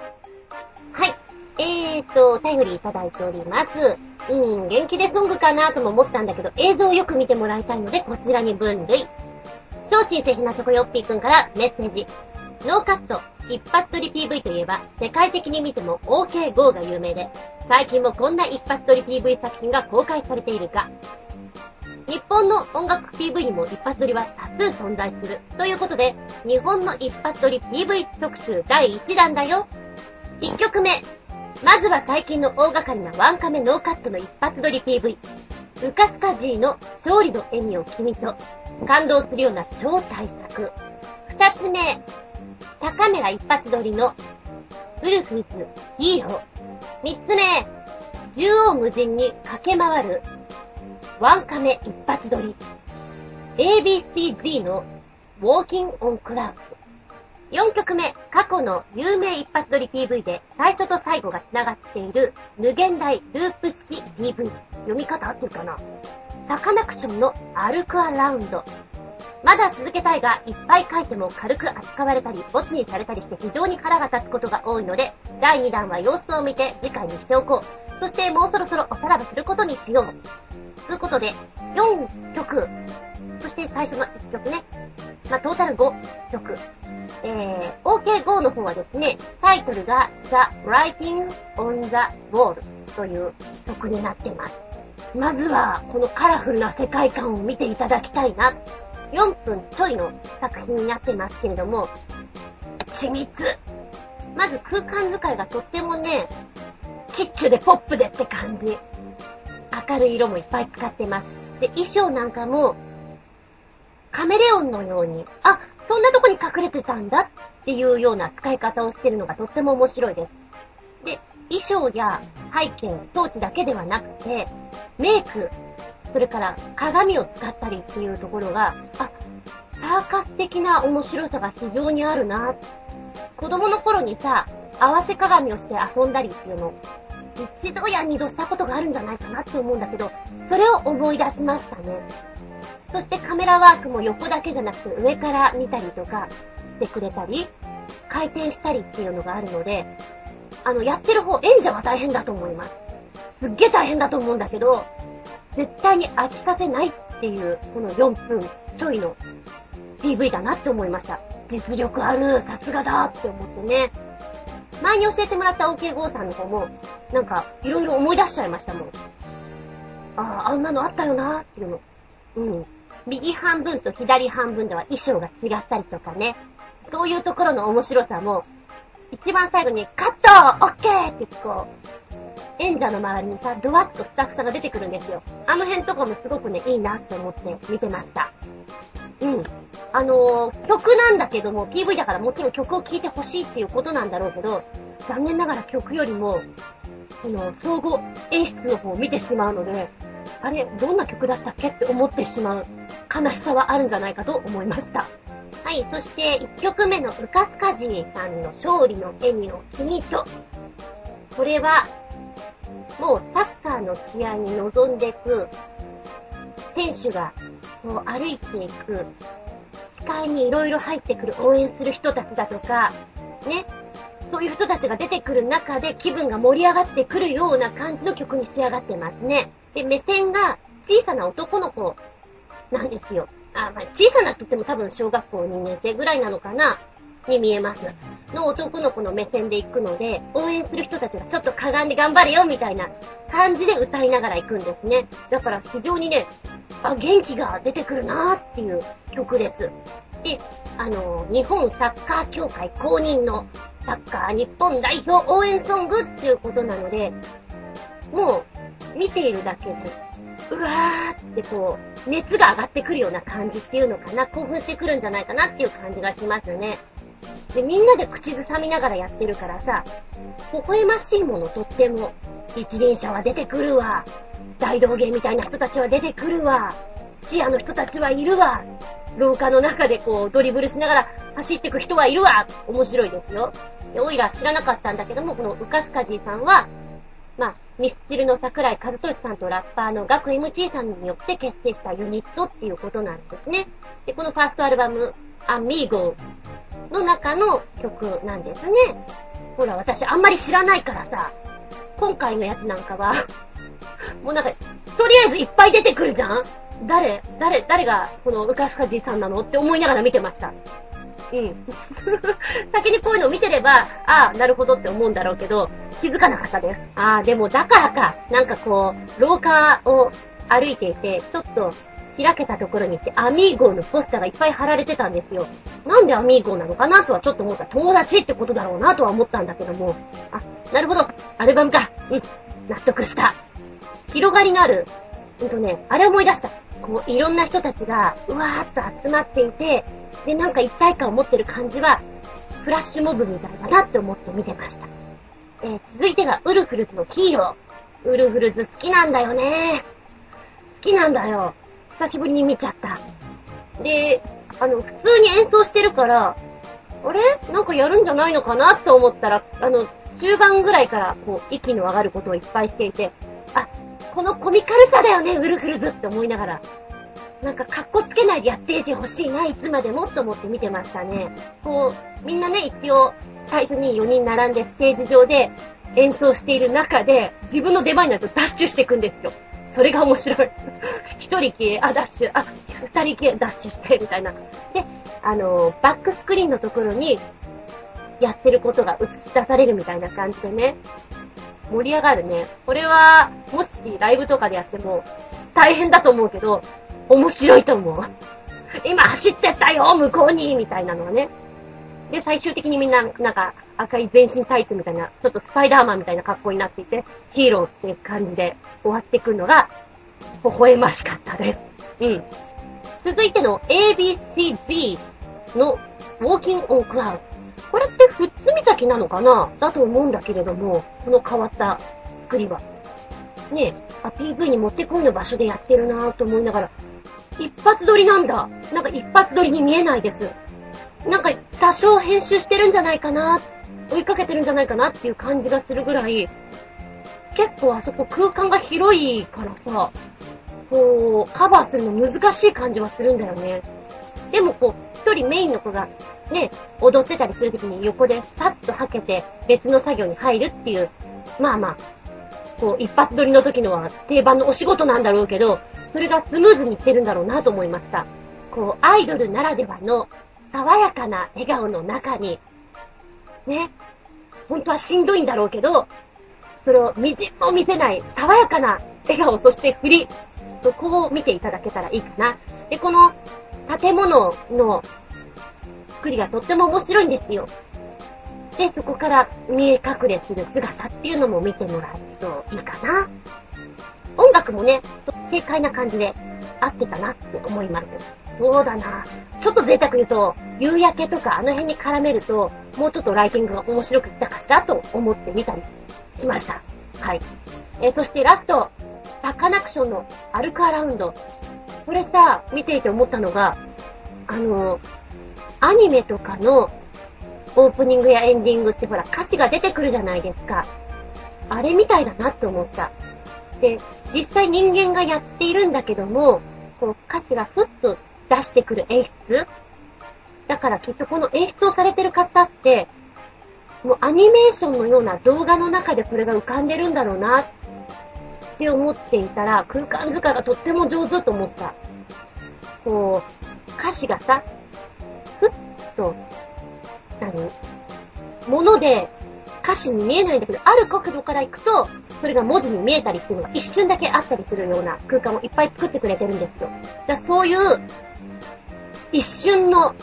はい。えーと、タイムリーいただいております。うん、元気でソングかなとも思ったんだけど、映像をよく見てもらいたいので、こちらに分類。超新星ひなチョコヨッピーくんからメッセージ。ノーカット、一発撮り PV といえば、世界的に見ても OK GO が有名で、最近もこんな一発撮り PV 作品が公開されているか。日本の音楽 PV にも一発撮りは多数存在する。ということで、日本の一発撮り PV 特集第1弾だよ。1曲目。まずは最近の大掛かりなワンカメノーカットの一発撮り PV。ウカスカジーの勝利の笑みを君と、感動するような超大作。二つ目。高メラ一発撮りのウルフィズヒーロー。三つ目。縦横無尽に駆け回るワンカメ一発撮り。ABCD のウォーキンオンクラウド。4曲目、過去の有名一発撮り PV で最初と最後が繋がっている無限大ループ式 PV。読み方合ってるかな？サカナクションの歩くアラウンド。まだ続けたいが、いっぱい書いても軽く扱われたり、ボツにされたりして非常に腹が立つことが多いので、第2弾は様子を見て次回にしておこう。そしてもうそろそろおさらばすることにしよう。ということで、4曲、そして最初の1曲ね、まあ、トータル5曲。えー、OK Go の方はですね、タイトルが The Writing on the Wall という曲になってます。まずは、このカラフルな世界観を見ていただきたいな。4分ちょいの作品になってますけれども、緻密。まず空間使いがとってもね、キッチュでポップでって感じ。明るい色もいっぱい使ってます。で、衣装なんかも、カメレオンのように、あ、そんなとこに隠れてたんだっていうような使い方をしてるのがとっても面白いです。で、衣装や背景、装置だけではなくて、メイク、それから鏡を使ったりっていうところが、あ、サーカス的な面白さが非常にあるな。子供の頃にさ、合わせ鏡をして遊んだりっていうの、一度や二度したことがあるんじゃないかなって思うんだけど、それを思い出しましたね。そしてカメラワークも横だけじゃなくて上から見たりとかしてくれたり、回転したりっていうのがあるので、あの、やってる方、演者は大変だと思います。すっげえ大変だと思うんだけど、絶対に飽きさせないっていう、この4分ちょいの PV だなって思いました。実力ある、さすがだって思ってね。前に教えてもらった OK5 さんの方も、なんか、いろいろ思い出しちゃいましたもん。ああ、あんなのあったよなっていうの。うん。右半分と左半分では衣装が違ったりとかね。そういうところの面白さも、一番最後にカットオッケーってこう、演者の周りにさ、ドワッとスタッフさんが出てくるんですよ。あの辺とかもすごくね、いいなって思って見てました。うん。あのー、曲なんだけども、PV だからもちろん曲を聴いてほしいっていうことなんだろうけど、残念ながら曲よりも、この、総合演出の方を見てしまうので、あれ、どんな曲だったっけって思ってしまう悲しさはあるんじゃないかと思いました。はい、そして1曲目のウカスカジーさんの勝利の笑みを君と。これは、もうサッカーの試合に臨んでいく、選手がこう歩いていく、視界に色々入ってくる応援する人たちだとか、ね、そういう人たちが出てくる中で気分が盛り上がってくるような感じの曲に仕上がってますね。で、目線が小さな男の子なんですよ。あ、まあ、小さなって言っても多分小学校2年生ぐらいなのかなに見えます。の男の子の目線で行くので、応援する人たちがちょっとかがんで頑張れよみたいな感じで歌いながら行くんですね。だから非常にね、あ、元気が出てくるなーっていう曲です。で、あの、日本サッカー協会公認のサッカー日本代表応援ソングっていうことなので、もう、見ているだけで、うわーってこう、熱が上がってくるような感じっていうのかな、興奮してくるんじゃないかなっていう感じがしますね。で、みんなで口ずさみながらやってるからさ、微笑ましいものとっても、一輪車は出てくるわ。大道芸みたいな人たちは出てくるわ。チアの人たちはいるわ。廊下の中でこう、ドリブルしながら走ってく人はいるわ。面白いですよ。で、オイラ知らなかったんだけども、このウカスカジーさんは、まあ、ミスチルの桜井和俊さんとラッパーのガク MC さんによって結成したユニットっていうことなんですね。で、このファーストアルバム、アミーゴの中の曲なんですね。ほら、私あんまり知らないからさ、今回のやつなんかはもうなんか、とりあえずいっぱい出てくるじゃん？誰誰誰がこのウカスカジーさんなの？って思いながら見てました。うん。先にこういうのを見てれば、ああ、なるほどって思うんだろうけど、気づかなかったです。ああ、でもだからか、なんかこう、廊下を歩いていて、ちょっと開けたところに行って、アミーゴのポスターがいっぱい貼られてたんですよ。なんでアミーゴなのかなとはちょっと思った。友達ってことだろうなとは思ったんだけども。あ、なるほど。アルバムか。うん。納得した。広がりのある、うんとね、あれ思い出した。こう、いろんな人たちが、うわーっと集まっていて、で、なんか一体感を持ってる感じは、フラッシュモブみたいだなって思って見てました。えー、続いてが、ウルフルズのヒーロー。ウルフルズ好きなんだよね。好きなんだよ。久しぶりに見ちゃった。で、あの、普通に演奏してるから、あれ？なんかやるんじゃないのかなって思ったら、あの、中盤ぐらいから、こう、息の上がることをいっぱいしていて、あ、このコミカルさだよね、ウルフルズって思いながら、なんか格好つけないでやっていてほしいな、いつまでもと思って見てましたね。こう、みんなね、一応、最初に4人並んでステージ上で演奏している中で、自分の出番になるとダッシュしていくんですよ。それが面白い。一人消え、あ、ダッシュ、あ、二人消え、ダッシュして、みたいな。で、あの、バックスクリーンのところに、やってることが映し出されるみたいな感じでね、盛り上がるね。これは、もしライブとかでやっても、大変だと思うけど、面白いと思う。今走ってったよ向こうにみたいなのはね。で、最終的にみんな、なんか、赤い全身タイツみたいな、ちょっとスパイダーマンみたいな格好になっていて、ヒーローっていう感じで終わっていくのが、微笑ましかったです。うん。続いての ABCD の Walking on Cloud。これって富津岬なのかな？だと思うんだけれども、この変わった作りは。ねえ、あ、PV に持ってこいの場所でやってるなぁと思いながら、一発撮りなんだ。なんか一発撮りに見えないです。なんか多少編集してるんじゃないかな、追いかけてるんじゃないかなっていう感じがするぐらい、結構あそこ空間が広いからさ、こう、カバーするの難しい感じはするんだよね。でもこう、一人メインの子がね、踊ってたりするときに横でサッとはけて別の作業に入るっていう、まあまあ、こう、一発撮りの時のは定番のお仕事なんだろうけど、それがスムーズにいってるんだろうなと思いました。こう、アイドルならではの爽やかな笑顔の中に、ね、本当はしんどいんだろうけど、それをみじんも見せない爽やかな笑顔、そして振り、そこを見ていただけたらいいかな。で、この建物の作りがとっても面白いんですよ。で、そこから見え隠れする姿っていうのも見てもらうといいかな。音楽もね、軽快な感じで合ってたなって思います。そうだな。ちょっと贅沢言うと、夕焼けとかあの辺に絡めると、もうちょっとライティングが面白くいったかしらと思ってみたりしました。はい。えー、そしてラスト、サカナクションのアルクアラウンド。これさ、見ていて思ったのが、あの、アニメとかのオープニングやエンディングってほら歌詞が出てくるじゃないですか。あれみたいだなって思った。で、実際人間がやっているんだけども、こう歌詞がふっと出してくる演出だからきっとこの演出をされてる方って、もうアニメーションのような動画の中でこれが浮かんでるんだろうなって思っていたら、空間図鑑がとっても上手と思った。こう、歌詞がさ、ふっと、何？もので歌詞に見えないんだけど、ある角度から行くと、それが文字に見えたりっていうのが一瞬だけあったりするような空間をいっぱい作ってくれてるんですよ。だからそういう、一瞬の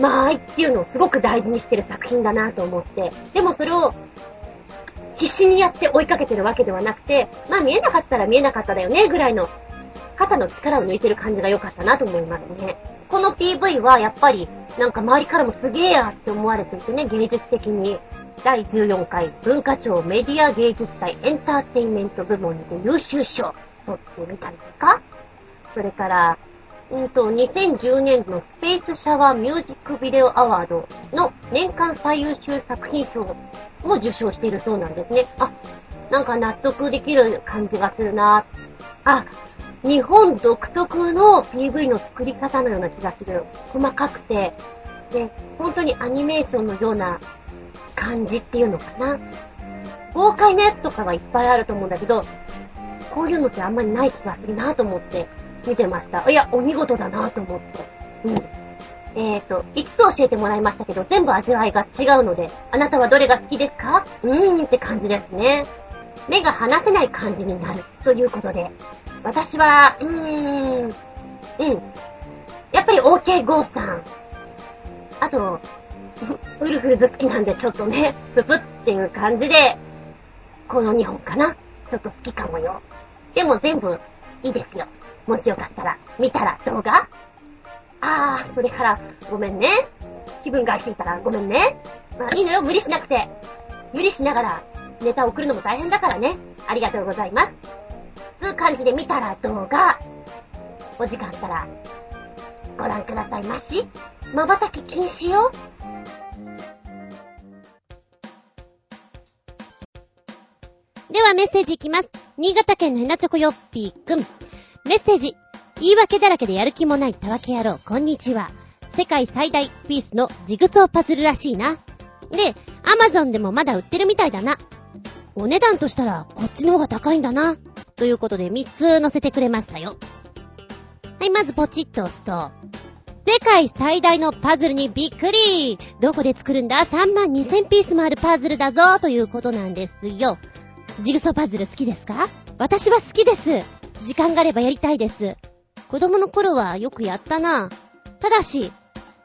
間合いっていうのをすごく大事にしてる作品だなと思って、でもそれを必死にやって追いかけてるわけではなくて、まあ見えなかったら見えなかっただよね、ぐらいの肩の力を抜いてる感じが良かったなと思いますね。この PV はやっぱりなんか周りからもすげえやって思われていてね、芸術的に第14回文化庁メディア芸術祭エンターテインメント部門にて優秀賞取ってみたりとか、それから、うんと、2010年のスペースシャワーミュージックビデオアワードの年間最優秀作品賞も受賞しているそうなんですね。あ、なんか納得できる感じがするなあ、日本独特の PV の作り方のような気がする。細かくて、で、本当にアニメーションのような感じっていうのかな。豪快なやつとかはいっぱいあると思うんだけど、こういうのってあんまりない気がするなと思って見てました。いや、お見事だなと思って。うん。えーと、5つ教えてもらいましたけど、全部味わいが違うので、あなたはどれが好きですか？うーんって感じですね。目が離せない感じになる。ということで、私は、うーん、うん。やっぱり OK ゴーさん。あと、ウルフルズ好きなんでちょっとね、ププっていう感じで、この2本かな。ちょっと好きかもよ。でも全部いいですよ。もしよかったら、見たら動画あー、それから、ごめんね。気分害していたらごめんね。まあいいのよ、無理しなくて。無理しながら、ネタ送るのも大変だからね。ありがとうございます。つう感じで見たら動画、お時間あったら、ご覧くださいまし。瞬き禁止よ。ではメッセージいきます。新潟県のヘナチョコヨッピーくん。メッセージ。言い訳だらけでやる気もないたわけ野郎、こんにちは。世界最大ピースのジグソーパズルらしいな。で、アマゾンでもまだ売ってるみたいだな。お値段としたらこっちの方が高いんだな。ということで3つ載せてくれましたよ。はい、まずポチッと押すと、世界最大のパズルにびっくりどこで作るんだ ?3 万2000ピースもあるパズルだぞということなんですよ。ジグソーパズル好きですか？私は好きです。時間があればやりたいです。子供の頃はよくやったな。ただし、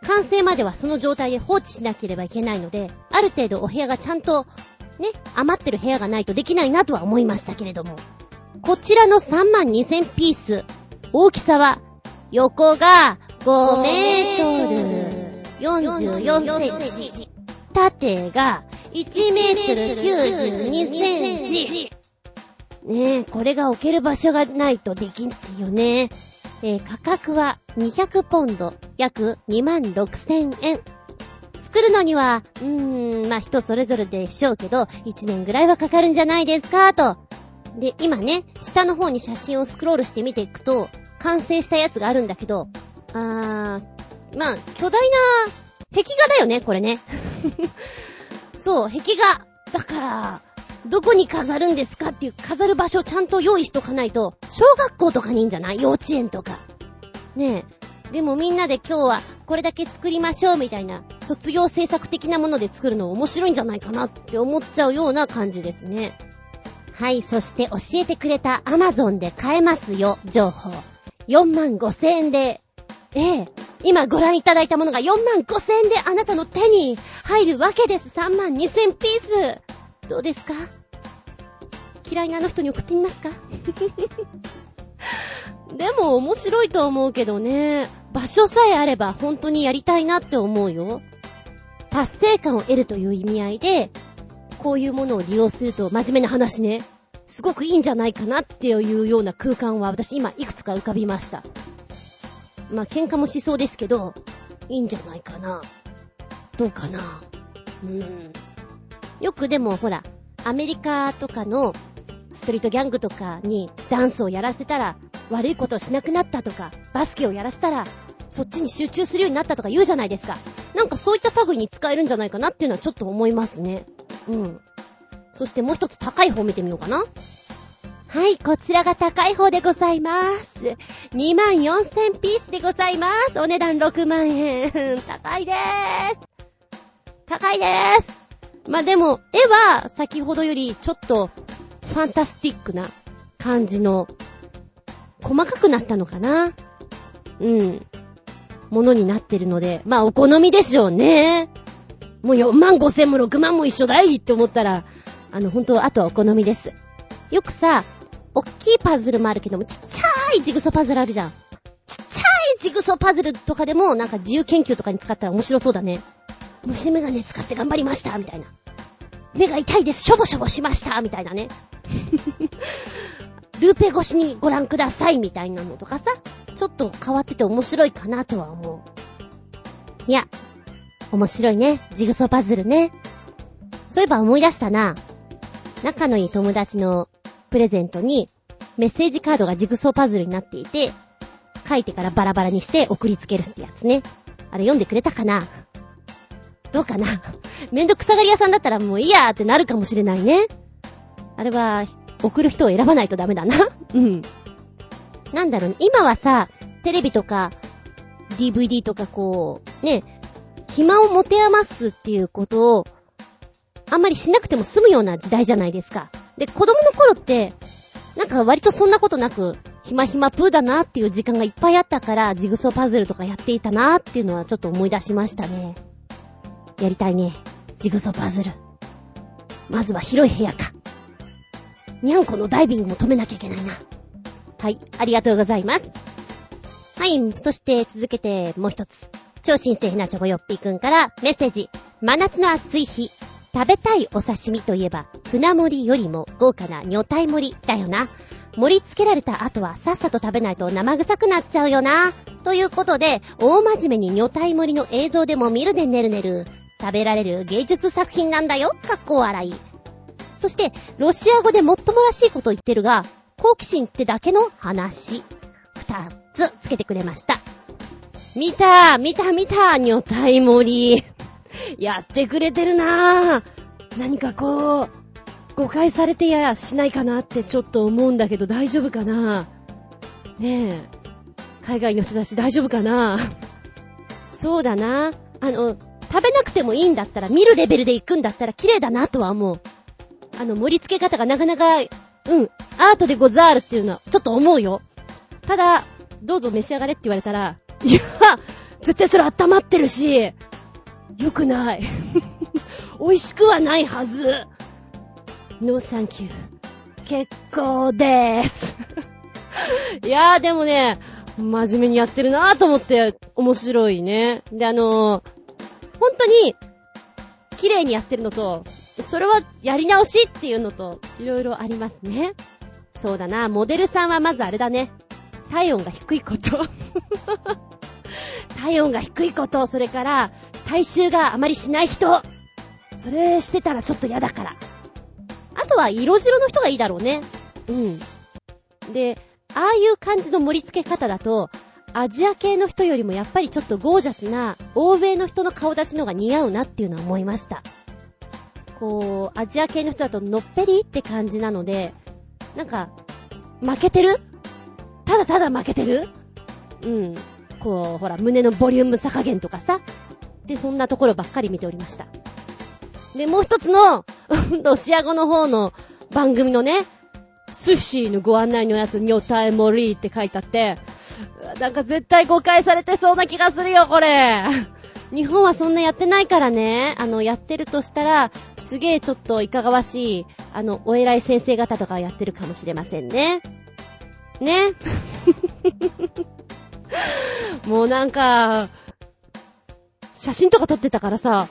完成まではその状態で放置しなければいけないので、ある程度お部屋がちゃんと、ね、余ってる部屋がないとできないなとは思いましたけれども。こちらの3万2000ピース、大きさは、横が5メートル44センチ。縦が1メートル92センチ。ねえ、これが置ける場所がないとできないよね。えー、価格は200ポンド、約2万6千円。作るのには、うーん、まあ、人それぞれでしょうけど、1年ぐらいはかかるんじゃないですか、と。で、今ね、下の方に写真をスクロールして見ていくと、完成したやつがあるんだけど、あー、まあ、巨大な壁画だよね、これね。そう、壁画。だから、どこに飾るんですかっていう飾る場所をちゃんと用意しとかないと、小学校とかにいいんじゃない？幼稚園とか。ねえ。でもみんなで今日はこれだけ作りましょうみたいな卒業制作的なもので作るの面白いんじゃないかなって思っちゃうような感じですね。はい、そして教えてくれた Amazon で買えますよ、情報。4万5千円で、ええ、今ご覧いただいたものが4万5千円であなたの手に入るわけです。3万2千ピース。どうですか？嫌いなあの人に送ってみますか？でも面白いと思うけどね。場所さえあれば本当にやりたいなって思うよ。達成感を得るという意味合いで、こういうものを利用すると真面目な話ね。すごくいいんじゃないかなっていうような空間は私今いくつか浮かびました。まあ、喧嘩もしそうですけど、いいんじゃないかな。どうかな。うん。よくでもほら、アメリカとかのストリートギャングとかにダンスをやらせたら悪いことをしなくなったとか、バスケをやらせたらそっちに集中するようになったとか言うじゃないですか。なんかそういった類に使えるんじゃないかなっていうのはちょっと思いますね。うん。そしてもう一つ高い方見てみようかな。はい、こちらが高い方でございます。24,000ピースでございます。お値段6万円。高いでーす。高いでーす。まあ、でも、絵は先ほどよりちょっとファンタスティックな感じの、細かくなったのかな？うん。ものになってるので、まあお好みでしょうね。もう4万5千も6万も一緒だいって思ったら、あの、本当あとはお好みです。よくさ、おっきいパズルもあるけども、ちっちゃいジグソパズルあるじゃん。ちっちゃいジグソパズルとかでも、なんか自由研究とかに使ったら面白そうだね。虫眼鏡使って頑張りましたみたいな。目が痛いです、しょぼしょぼしましたみたいなね。ルーペ越しにご覧くださいみたいなのとかさ、ちょっと変わってて面白いかなとは思う。いや、面白いね。ジグソーパズルね。そういえば思い出したな。仲のいい友達のプレゼントにメッセージカードがジグソーパズルになっていて、書いてからバラバラにして送りつけるってやつね。あれ読んでくれたかな？どうかな めんどくさがり屋さんだったらもういいやーってなるかもしれないね。あれは、送る人を選ばないとダメだな。うん。なんだろうね。今はさ、テレビとか、DVD とかこう、ね、暇を持て余すっていうことを、あんまりしなくても済むような時代じゃないですか。で、子供の頃って、なんか割とそんなことなく、暇暇プーだなっていう時間がいっぱいあったから、ジグソーパズルとかやっていたなっていうのはちょっと思い出しましたね。やりたいね。ジグソーパズル。まずは広い部屋か。にゃんこのダイビングも止めなきゃいけないな。はい、ありがとうございます。はい、そして続けてもう一つ。超新星ひなちょこよっぴーくんからメッセージ。真夏の暑い日。食べたいお刺身といえば、船盛りよりも豪華な女体盛りだよな。盛り付けられた後はさっさと食べないと生臭くなっちゃうよな。ということで、大真面目に女体盛りの映像でも見るでねるねる。食べられる芸術作品なんだよ。かっこ笑い。そして、ロシア語でもっともらしいこと言ってるが、好奇心ってだけの話。二つつけてくれました。見た見た見た女体盛り。やってくれてるなぁ。何かこう、誤解されてやしないかなってちょっと思うんだけど大丈夫かなねえ。海外の人たち大丈夫かなそうだな。あの、食べなくてもいいんだったら、見るレベルで行くんだったら綺麗だなとは思う。あの、盛り付け方がなかなか、うん、アートでござるっていうのは、ちょっと思うよ。ただ、どうぞ召し上がれって言われたら、いや、絶対それ温まってるし、よくない。美味しくはないはず。 No thank you。結構でーす。いやーでもね、真面目にやってるなーと思って面白いね。で、あのー、本当に、綺麗にやってるのと、それはやり直しっていうのと、いろいろありますね。そうだな、モデルさんはまずあれだね。体温が低いこと。体温が低いこと、それから、体臭があまりしない人。それしてたらちょっと嫌だから。あとは色白の人がいいだろうね。うん。で、ああいう感じの盛り付け方だと、アジア系の人よりもやっぱりちょっとゴージャスな欧米の人の顔立ちのが似合うなっていうのは思いました。こう、アジア系の人だとのっぺりって感じなので、なんか、負けてる？ただただ負けてる？うん。こう、ほら、胸のボリューム差加減とかさ。で、そんなところばっかり見ておりました。で、もう一つの、ロシア語の方の番組のね、スシーのご案内のやつ、ニョタエモリーって書いてあって、なんか絶対誤解されてそうな気がするよ、これ。日本はそんなやってないからね。あの、やってるとしたら、すげえちょっといかがわしい、あの、お偉い先生方とかやってるかもしれませんね。ね。もうなんか、写真とか撮ってたからさ、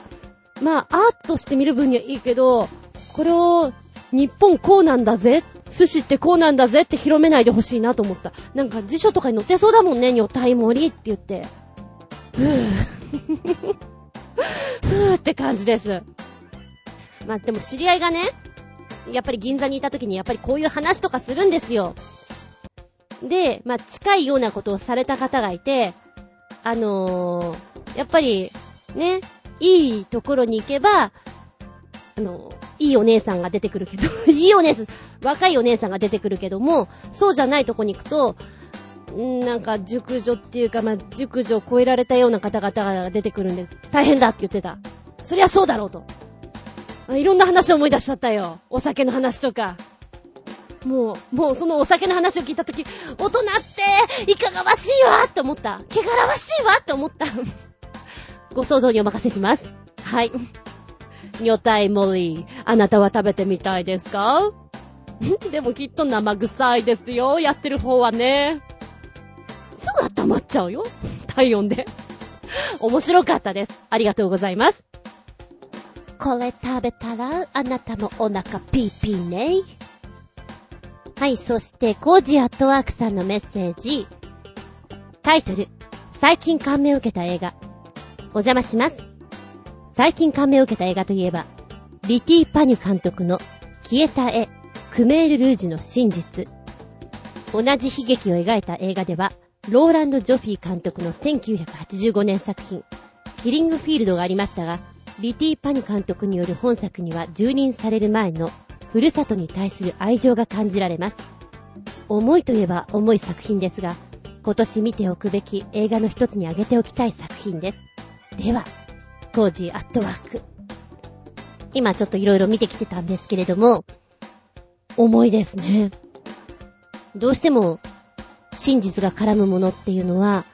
まあ、アートして見る分にはいいけど、これを、日本こうなんだぜ寿司ってこうなんだぜって広めないでほしいなと思った。なんか辞書とかに載ってそうだもんね、女体盛りって言って。ふぅ。ふぅって感じです。まあでも知り合いがね、やっぱり銀座にいた時にやっぱりこういう話とかするんですよ。で、まあ近いようなことをされた方がいて、あのー、やっぱり、ね、いいところに行けば、あのー、いいお姉さんが出てくるけど、いいお姉さん、若いお姉さんが出てくるけども、そうじゃないとこに行くと、なんか熟女っていうか、まあ、熟女を超えられたような方々が出てくるんで、大変だって言ってた。そりゃそうだろうと。いろんな話を思い出しちゃったよ。お酒の話とか。もう、もうそのお酒の話を聞いたとき、大人って、いかがわしいわって思った。汚らわしいわって思った。ご想像にお任せします。はい。女体モリー、あなたは食べてみたいですか？でもきっと生臭いですよ。やってる方はね。すぐ温まっちゃうよ。体温で。面白かったです。ありがとうございます。これ食べたら、あなたもお腹ピーピーね。はい、そして、コージアットワークさんのメッセージ。タイトル、最近感銘を受けた映画。お邪魔します。最近感銘を受けた映画といえば、リティ・パニュ監督の消えた絵、クメール・ルージュの真実。同じ悲劇を描いた映画では、ローランド・ジョフィー監督の1985年作品、キリングフィールドがありましたが、リティ・パニュ監督による本作には蹂躙される前のふるさとに対する愛情が感じられます。重いといえば重い作品ですが、今年見ておくべき映画の一つに挙げておきたい作品です。では、コージー at work。今ちょっといろいろ見てきてたんですけれども、重いですね。どうしても、真実が絡むものっていうのは、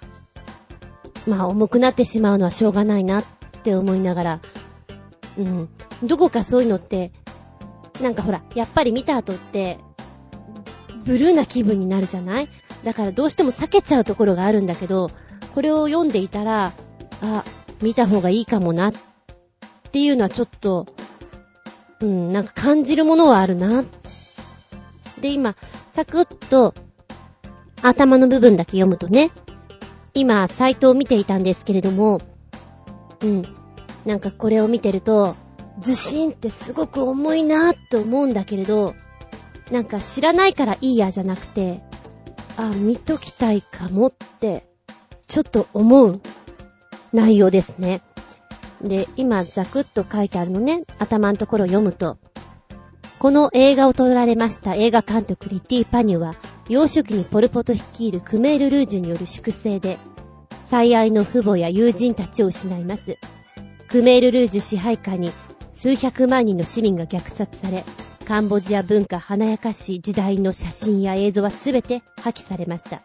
まあ重くなってしまうのはしょうがないなって思いながら、うん。どこかそういうのってなんかほら、やっぱり見た後って、ブルーな気分になるじゃない？だからどうしても避けちゃうところがあるんだけど、これを読んでいたら、あ、見た方がいいかもな、っていうのはちょっと、うん、なんか感じるものはあるな。で、今、サクッと、頭の部分だけ読むとね、今、サイトを見ていたんですけれども、うん、なんかこれを見てると、ずしんってすごく重いなって思うんだけれど、なんか知らないからいいやじゃなくて、あ、見ときたいかもって、ちょっと思う内容ですね。で、今ザクッと書いてあるのね、頭のところを読むと、この映画を撮られました映画監督リティ・パニュは、幼少期にポルポト率いるクメール・ルージュによる粛清で、最愛の父母や友人たちを失います。クメール・ルージュ支配下に数百万人の市民が虐殺され、カンボジア文化華やかし時代の写真や映像はすべて破棄されました。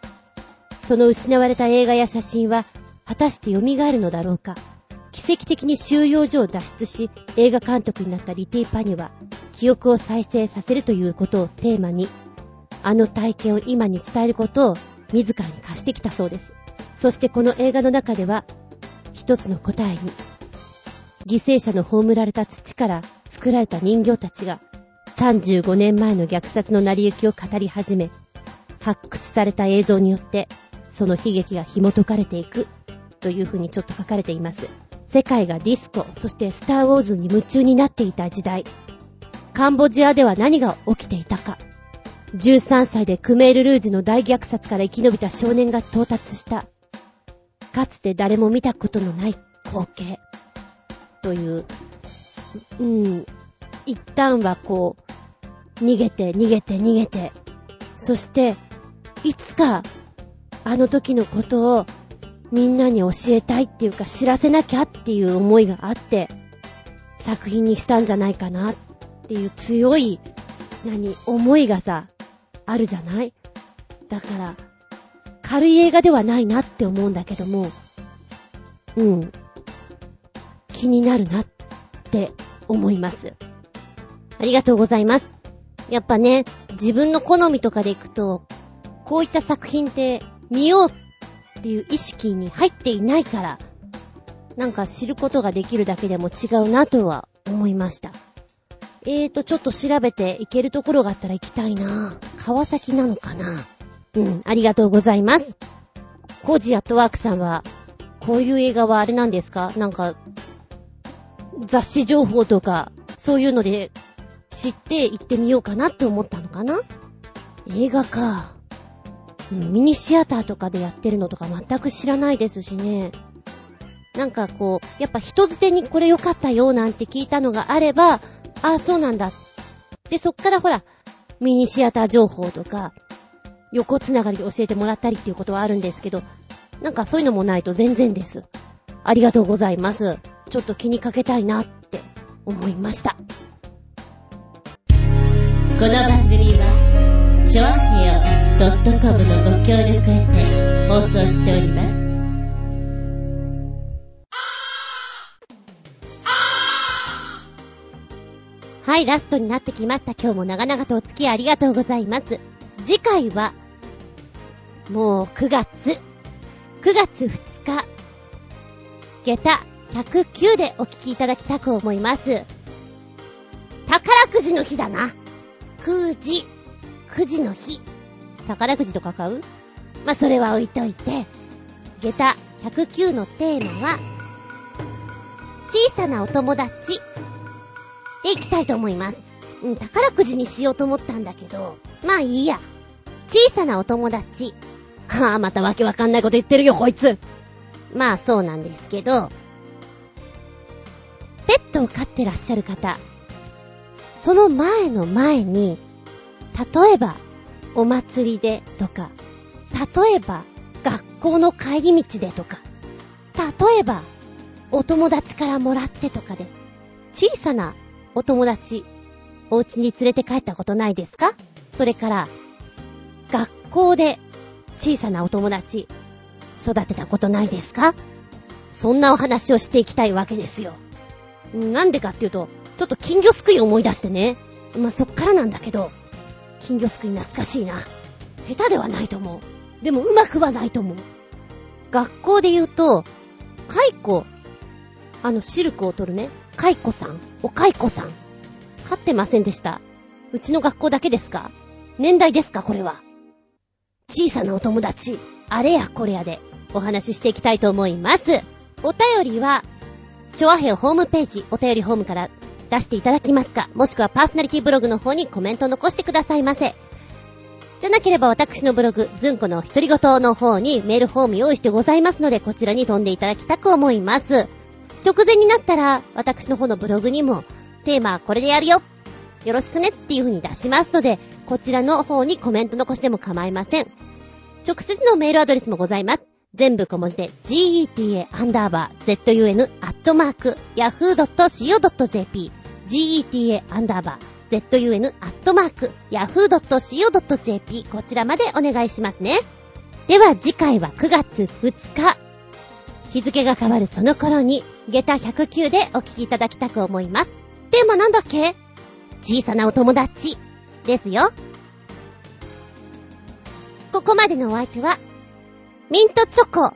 その失われた映画や写真は、果たして蘇るのだろうか。奇跡的に収容所を脱出し、映画監督になったリティ・パニは、記憶を再生させるということをテーマに、あの体験を今に伝えることを自らに貸してきたそうです。そしてこの映画の中では、一つの答えに、犠牲者の葬られた土から作られた人形たちが35年前の虐殺の成り行きを語り始め、発掘された映像によってその悲劇が紐解かれていくというふうにちょっと書かれています。世界がディスコ、そしてスターウォーズに夢中になっていた時代、カンボジアでは何が起きていたか、13歳でクメール・ルージュの大虐殺から生き延びた少年が到達した、かつて誰も見たことのない光景。という、うん、一旦はこう、逃げて逃げて逃げて、そして、いつか、あの時のことをみんなに教えたいっていうか知らせなきゃっていう思いがあって、作品にしたんじゃないかなっていう強い、何、思いがさ、あるじゃない？だから、軽い映画ではないなって思うんだけども、うん。気になるなって思います。ありがとうございます。やっぱね、自分の好みとかでいくと、こういった作品って見ようっていう意識に入っていないから、なんか知ることができるだけでも違うなとは思いました。えーと、ちょっと調べて行けるところがあったら行きたいな川崎なのかなうん、ありがとうございます。コージアットワークさんは、こういう映画はあれなんですかなんか、雑誌情報とか、そういうので知って行ってみようかなって思ったのかな映画か。ミニシアターとかでやってるのとか全く知らないですしね。なんかこう、やっぱ人づてにこれ良かったよなんて聞いたのがあれば、あ、そうなんだ。で、そっからほら、ミニシアター情報とか、横つながりで教えてもらったりっていうことはあるんですけど、なんかそういうのもないと全然です。ありがとうございます。ちょっと気にかけたいなって思いました。この番組は、ちょあへよ .com のご協力へて放送しております。はい、ラストになってきました。今日も長々とお付き合いありがとうございます。次回は、もう9月、9月2日、下駄109でお聞きいただきたく思います。宝くじの日だな。くじ、くじの日。宝くじとか買う？まあ、それは置いといて、下駄109のテーマは、小さなお友達でいきたいと思います。うん、宝くじにしようと思ったんだけど、まあいいや。小さなお友達。はあ、またわけわかんないこと言ってるよ、こいつ。まあそうなんですけど、ペットを飼ってらっしゃる方、その前の前に、例えば、お祭りでとか、例えば、学校の帰り道でとか、例えば、お友達からもらってとかで、小さなお友達、お家に連れて帰ったことないですか？それから、学校で小さなお友達、育てたことないですか？そんなお話をしていきたいわけですよ。なんでかっていうと、ちょっと金魚すくい思い出してね。まあ、そっからなんだけど、金魚すくい懐かしいな。下手ではないと思う。でも上手くはないと思う。学校で言うと、蚕、あの、シルクを取るね。蚕さん、お蚕さん。飼ってませんでした。うちの学校だけですか？年代ですか？これは。小さなお友達、あれやこれやでお話ししていきたいと思います。お便りは、チョアヘオホームページ、お便りホームから出していただきますか、もしくはパーソナリティブログの方にコメント残してくださいませ。じゃなければ私のブログ、ズンコの独り言の方にメールフォーム用意してございますので、こちらに飛んでいただきたく思います。直前になったら、私の方のブログにも、テーマはこれでやるよよろしくねっていう風に出しますので、こちらの方にコメント残しても構いません。直接のメールアドレスもございます。全部小文字で geta-zun-yahoo.co.jp geta アンダーバー zun アットマーク yahoo.co.jp こちらまでお願いしますね。では次回は9月2日。日付が変わるその頃に、下駄109でお聞きいただきたく思います。テーマなんだっけ？小さなお友達。ですよ。ここまでのお相手は、ミントチョコ。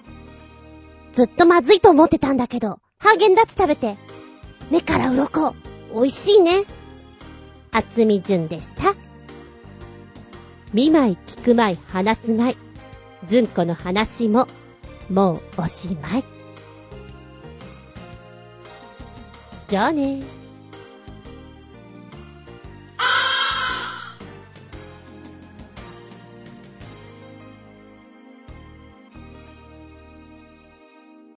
ずっとまずいと思ってたんだけど、ハーゲンダッツ食べて、目から鱗。美味しいね。あつみじゅんでした。見舞い聞く舞い話す舞い。じゅんこの話も、もうおしまい。じゃあね。